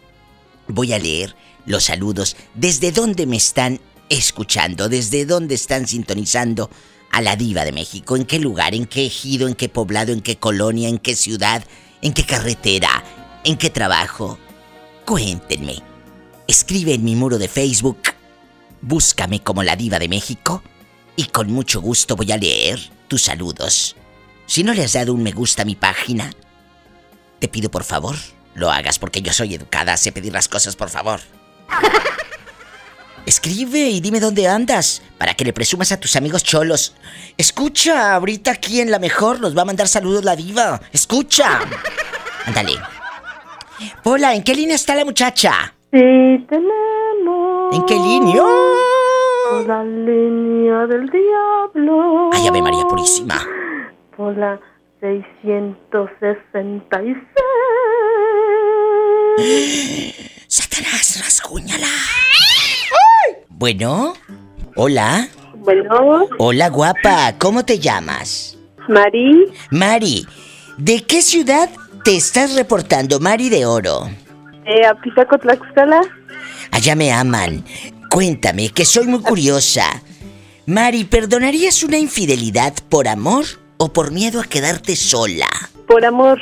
voy a leer los saludos desde dónde me están escuchando, desde dónde están sintonizando a la diva de México, en qué lugar, en qué ejido, en qué poblado, en qué colonia, en qué ciudad, en qué carretera, en qué trabajo. Cuéntenme. Escribe en mi muro de Facebook, búscame como la diva de México y con mucho gusto voy a leer tus saludos. Si no le has dado un me gusta a mi página, te pido por favor, lo hagas porque yo soy educada, sé pedir las cosas por favor. Escribe y dime dónde andas para que le presumas a tus amigos cholos. Escucha, ahorita aquí en la mejor nos va a mandar saludos la diva. Escucha. Ándale. Hola, ¿en qué línea está la muchacha? Sí, tenemos. ¿En qué línea? Por la línea del diablo. Ay, Ave María Purísima. Por la 666. Satanás, rasguñala. Bueno. Hola. Bueno. Hola, guapa. ¿Cómo te llamas? Mari. Mari. ¿De qué ciudad te estás reportando, Mari de Oro? Eh, Apizaco, Tlaxcala. Allá me aman. Cuéntame, que soy muy curiosa. Mari, ¿perdonarías una infidelidad por amor o por miedo a quedarte sola? Por amor.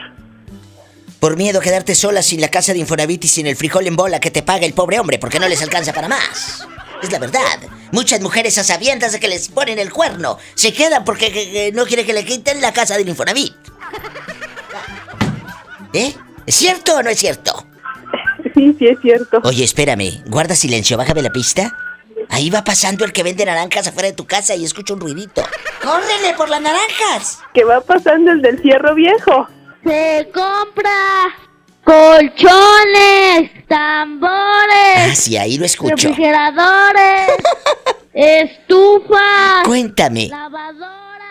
Por miedo a quedarte sola sin la casa de Infonavit y sin el frijol en bola que te paga el pobre hombre porque no les alcanza para más. Es la verdad. Muchas mujeres a sabiendas de que les ponen el cuerno se quedan porque que- que no quiere que le quiten la casa del Infonavit. ¿Eh? ¿Es cierto o no es cierto? Sí, sí, es cierto. Oye, espérame, guarda silencio, bájame la pista. Ahí va pasando el que vende naranjas afuera de tu casa y escucho un ruidito. ¡Córrele por las naranjas! ¿Qué va pasando el del fierro viejo? Se compra colchones, tambores, Ah, sí, ahí lo escucho. refrigeradores, estufas, Cuéntame,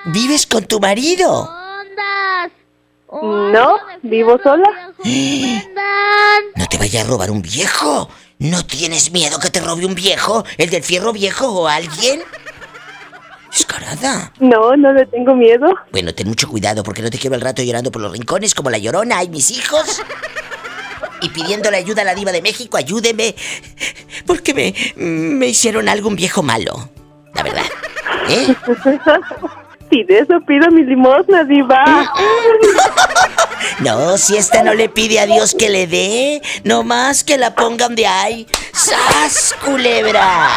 ¿vives con tu marido? ondas. No, vivo sola. No te vaya a robar un viejo. ¿No tienes miedo que te robe un viejo? ¿El del fierro viejo o alguien? Descarada. No, no le tengo miedo. Bueno, ten mucho cuidado porque no te quiero al rato llorando por los rincones como la llorona. ¡Ay, mis hijos! Y pidiéndole ayuda a la diva de México, ayúdeme. Porque me, me hicieron algo un viejo malo. La verdad. ¿Eh? Sí, de eso pido mi limosna, diva. No, si esta no le pide a Dios que le dé, no más que la pongan de ahí. ¡Sas, culebra!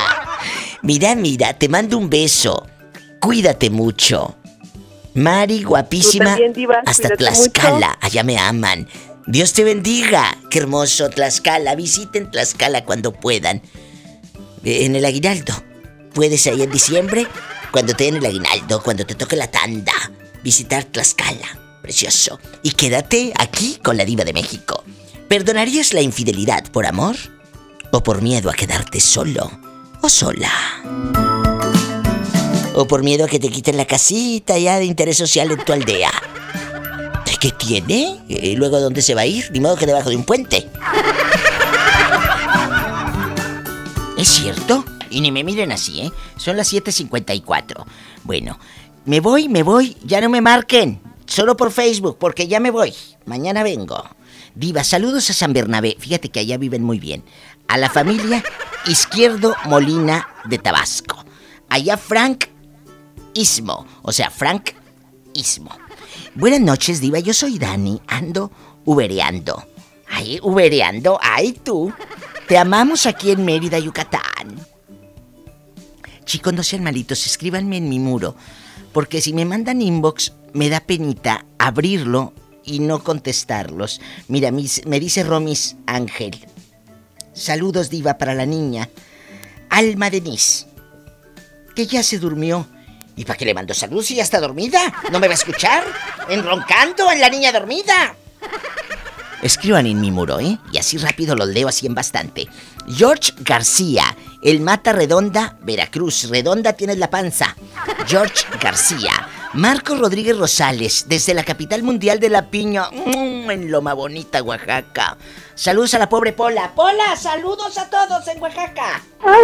Mira, mira, te mando un beso. Cuídate mucho. Mari, guapísima. también, diva, hasta Tlaxcala, mucho. allá me aman. Dios te bendiga. Qué hermoso Tlaxcala. Visiten Tlaxcala cuando puedan. Eh, En el aguinaldo. Puedes ahí en diciembre, cuando te den el aguinaldo, cuando te toque la tanda, visitar Tlaxcala. Precioso. Y quédate aquí con la diva de México. ¿Perdonarías la infidelidad por amor? ¿O por miedo a quedarte solo o sola? O por miedo a que te quiten la casita ya de interés social en tu aldea. ¿Qué tiene? ¿Y luego dónde se va a ir? Ni modo que debajo de un puente. ¿Es cierto? Y ni me miren así, ¿eh? Son las 7.54. Bueno, me voy, me voy. Ya no me marquen. Solo por Facebook, porque ya me voy. Mañana vengo. Diva, saludos a San Bernabé. Fíjate que allá viven muy bien. A la familia Izquierdo Molina de Tabasco. Allá Frank Ismo. O sea, Frank Ismo. Buenas noches, Diva. Yo soy Dani. Ando ubereando. Ay, ubereando. Ay, tú. Te amamos aquí en Mérida, Yucatán. Chicos, no sean malitos. Escríbanme en mi muro. Porque si me mandan inbox, me da penita abrirlo y no contestarlos. Mira, mis, me dice Romis Ángel. Saludos, Diva, para la niña. Alma Denise. Que ya se durmió. ¿Y para qué le mando saludos si ya está dormida? ¿No me va a escuchar? ¿Enroncando en la niña dormida? Escriban en mi muro, ¿eh? Y así rápido los leo así en bastante. George García, el Mata Redonda, Veracruz. Redonda tienes la panza. George García. Marco Rodríguez Rosales, desde la capital mundial de la piña, mm, en Loma Bonita, Oaxaca. Saludos a la pobre Pola. Pola, saludos a todos en Oaxaca. Ay,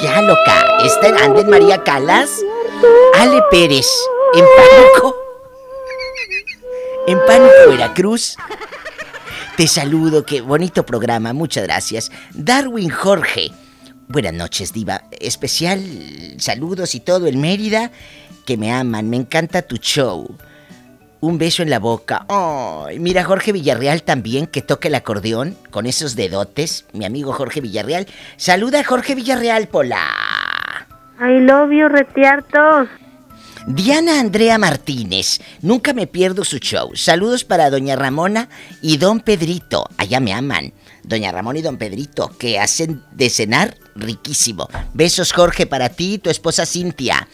Ya, loca. ¿Está en Anden María Calas? Ale Pérez, en Pánico. En Pánico, Veracruz. Te saludo, qué bonito programa, muchas gracias. Darwin Jorge. Buenas noches, Diva. Especial saludos y todo en Mérida, que me aman, me encanta tu show. Un beso en la boca. Ay, mira Jorge Villarreal también, que toca el acordeón con esos dedotes. Mi amigo Jorge Villarreal. Saluda a Jorge Villarreal, Pola. I love you, retiartos. Diana Andrea Martínez. Nunca me pierdo su show. Saludos para Doña Ramona y Don Pedrito. Allá me aman. Doña Ramona y Don Pedrito, que hacen de cenar riquísimo. Besos, Jorge, para ti y tu esposa Cintia.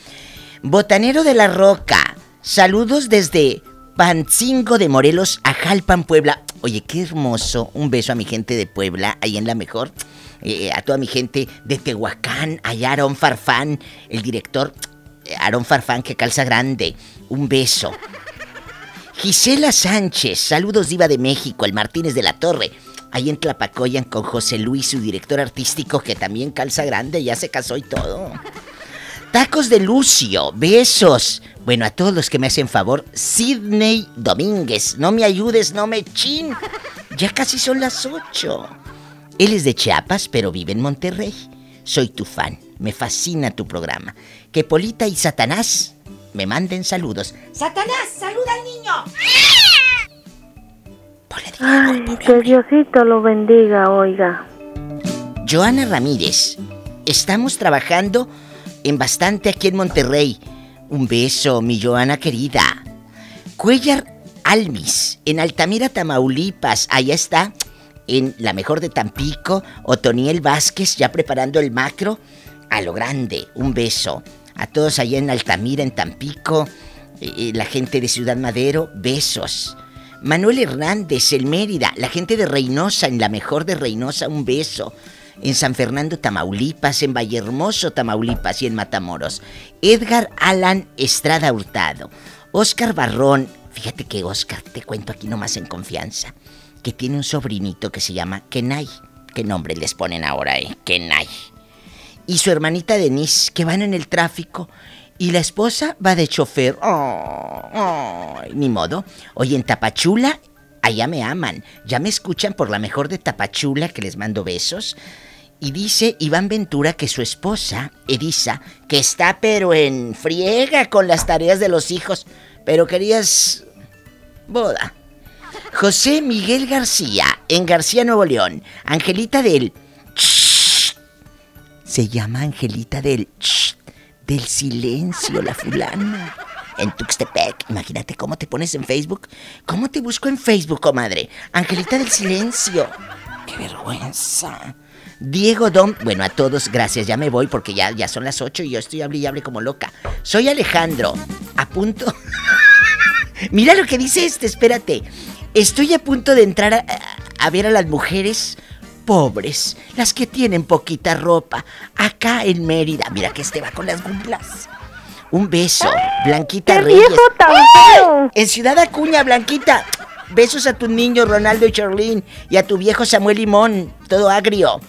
Botanero de la Roca. Saludos desde Pancingo de Morelos a Jalpan, Puebla. Oye, qué hermoso. Un beso a mi gente de Puebla, ahí en la mejor. Eh, a toda mi gente de Tehuacán, allá Aarón Farfán, el director Aarón Farfán que calza grande. Un beso. Gisela Sánchez, saludos Diva de México, el Martínez de la Torre. Ahí en Tlapacoyan con José Luis, su director artístico, que también calza grande, ya se casó y todo. Tacos de Lucio, besos. Bueno, a todos los que me hacen favor, Sidney Domínguez, no me ayudes, no me chin. Ya casi son las ocho. Él es de Chiapas, pero vive en Monterrey. Soy tu fan, me fascina tu programa. Que Polita y Satanás me manden saludos. ¡Satanás, saluda al niño! Ay, que Diosito lo bendiga, oiga. Joana Ramírez, estamos trabajando en bastante aquí en Monterrey. Un beso, mi Joana querida. Cuellar Almis, en Altamira, Tamaulipas. Allá está, en la mejor de Tampico. Otoniel Vázquez, ya preparando el macro. A lo grande, un beso. A todos allá en Altamira, en Tampico. eh, la gente de Ciudad Madero, besos. Manuel Hernández, el Mérida. La gente de Reynosa, en la mejor de Reynosa, un beso en San Fernando, Tamaulipas, en Vallehermoso, Tamaulipas y en Matamoros. Edgar Alan Estrada Hurtado. Oscar Barrón. Fíjate que Oscar, te cuento aquí nomás en confianza, que tiene un sobrinito que se llama Kenai. ¿Qué nombre les ponen ahora, eh? Kenai. Y su hermanita Denise, que van en el tráfico. Y la esposa va de chofer. Oh, ay, ni modo. Oye, en Tapachula, allá me aman. Ya me escuchan por la mejor de Tapachula, que les mando besos. Y dice Iván Ventura que su esposa, Edisa, que está pero en friega con las tareas de los hijos, pero querías boda. José Miguel García, en García Nuevo León. Angelita del... Se llama Angelita del... Shh, del silencio, la fulana. En Tuxtepec. Imagínate cómo te pones en Facebook. ¿Cómo te busco en Facebook, comadre? Angelita del silencio. ¡Qué vergüenza! Diego Dom, bueno, a todos, gracias, ya me voy porque ya, ya son las 8 y yo estoy hable y hable como loca. Soy Alejandro, a punto. Mira lo que dice este, espérate. Estoy a punto de entrar a ver a las mujeres pobres, las que tienen poquita ropa, acá en Mérida. Mira que este va con las gumblas. Un beso, Blanquita ¡Qué Reyes. viejo. En Ciudad Acuña, Blanquita. Besos a tus niños Ronaldo y Charlene y a tu viejo Samuel Limón, todo agrio.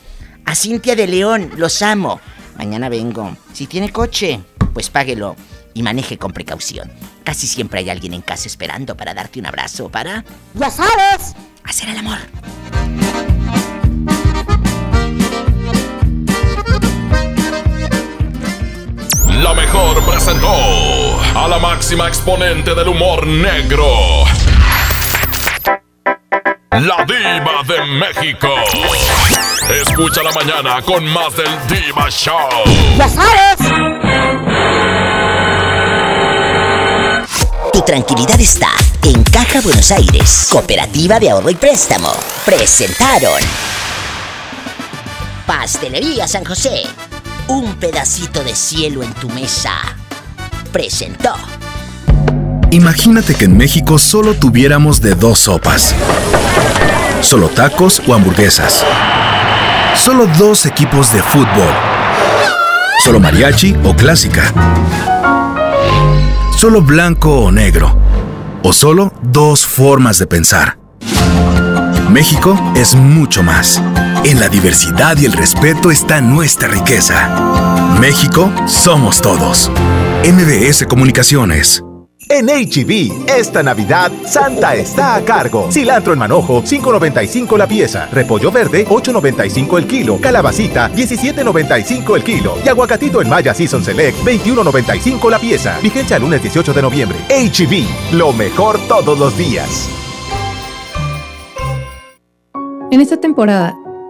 A Cintia de León, los amo. Mañana vengo. Si tiene coche, pues páguelo y maneje con precaución. Casi siempre hay alguien en casa esperando para darte un abrazo, para... Ya sabes. Hacer el amor. La mejor presentó a la máxima exponente del humor negro. La diva de México. Escucha la mañana con más del Diva Show. Ya sabes. Tu tranquilidad está en Caja Buenos Aires, Cooperativa de Ahorro y Préstamo. Presentaron Pastelería San José. Un pedacito de cielo en tu mesa. Presentó. Imagínate que en México solo tuviéramos de dos sopas. Solo tacos o hamburguesas. Solo dos equipos de fútbol. Solo mariachi o clásica. Solo blanco o negro. O solo dos formas de pensar. México es mucho más. En la diversidad y el respeto está nuestra riqueza. México somos todos. MBS Comunicaciones. En HB, esta Navidad, Santa está a cargo. Cilantro en manojo, 5.95 la pieza. Repollo verde, 8.95 el kilo. Calabacita, 17.95 el kilo. Y aguacatito en Maya Season Select, 21.95 la pieza. Vigencia el lunes 18 de noviembre. HB, lo mejor todos los días. En esta temporada,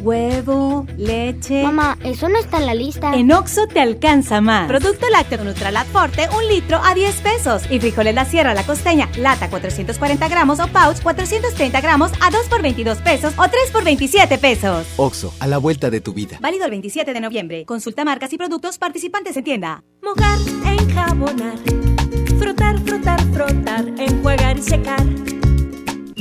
Huevo, leche. Mamá, eso no está en la lista. En Oxo te alcanza más. Producto lácteo Nutralat Forte, un litro a 10 pesos. Y frijoles La Sierra La Costeña, lata 440 gramos o pouch 430 gramos a 2 por 22 pesos o 3 por 27 pesos. Oxo, a la vuelta de tu vida. Válido el 27 de noviembre. Consulta marcas y productos participantes en tienda. Mojar, enjabonar. Frotar, frotar, frotar. Enjuagar y secar.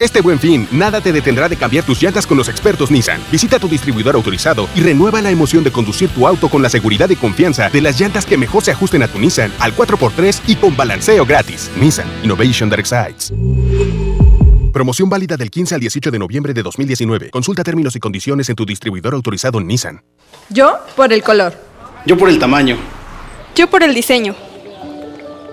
Este buen fin, nada te detendrá de cambiar tus llantas con los expertos Nissan. Visita tu distribuidor autorizado y renueva la emoción de conducir tu auto con la seguridad y confianza de las llantas que mejor se ajusten a tu Nissan al 4x3 y con balanceo gratis. Nissan Innovation That Excites. Promoción válida del 15 al 18 de noviembre de 2019. Consulta términos y condiciones en tu distribuidor autorizado Nissan. Yo por el color. Yo por el tamaño. Yo por el diseño.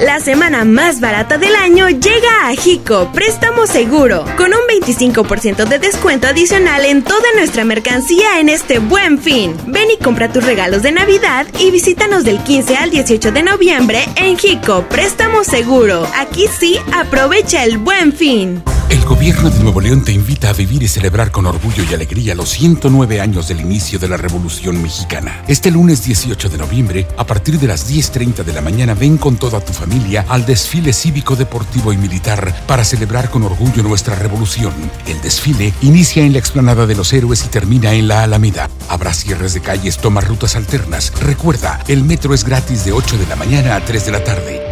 La semana más barata del año llega a Jico Préstamo Seguro, con un 25% de descuento adicional en toda nuestra mercancía en este buen fin. Ven y compra tus regalos de Navidad y visítanos del 15 al 18 de noviembre en Jico Préstamo Seguro. Aquí sí, aprovecha el buen fin. El gobierno de Nuevo León te invita a vivir y celebrar con orgullo y alegría los 109 años del inicio de la Revolución Mexicana. Este lunes 18 de noviembre, a partir de las 10.30 de la mañana, ven con toda tu familia al desfile cívico, deportivo y militar para celebrar con orgullo nuestra revolución. El desfile inicia en la explanada de los héroes y termina en la Alameda. Habrá cierres de calles, toma rutas alternas. Recuerda, el metro es gratis de 8 de la mañana a 3 de la tarde.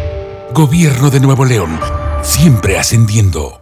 Gobierno de Nuevo León, siempre ascendiendo.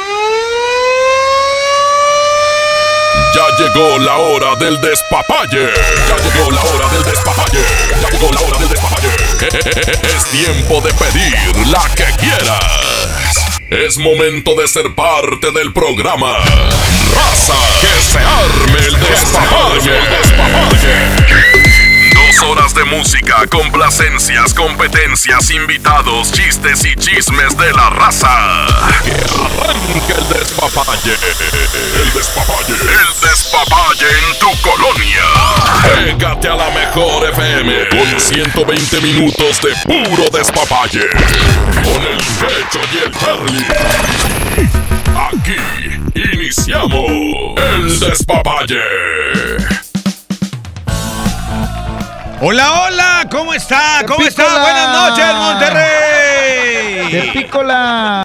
Ya llegó la hora del despapalle. Ya llegó la hora del despapalle. Ya llegó la hora del despapalle. Es tiempo de pedir la que quieras. Es momento de ser parte del programa. Raza, que se arme el despapalle. Dos horas de música, complacencias, competencias, invitados, chistes y chismes de la raza. Que arranque el despapalle. El despapalle. El despapalle en tu colonia. Pégate a la mejor FM con 120 minutos de puro despapalle. Con el pecho y el Charlie. Aquí iniciamos el despapalle. Hola, hola, ¿cómo está? ¿Cómo está? Buenas noches, Monterrey. De pícola.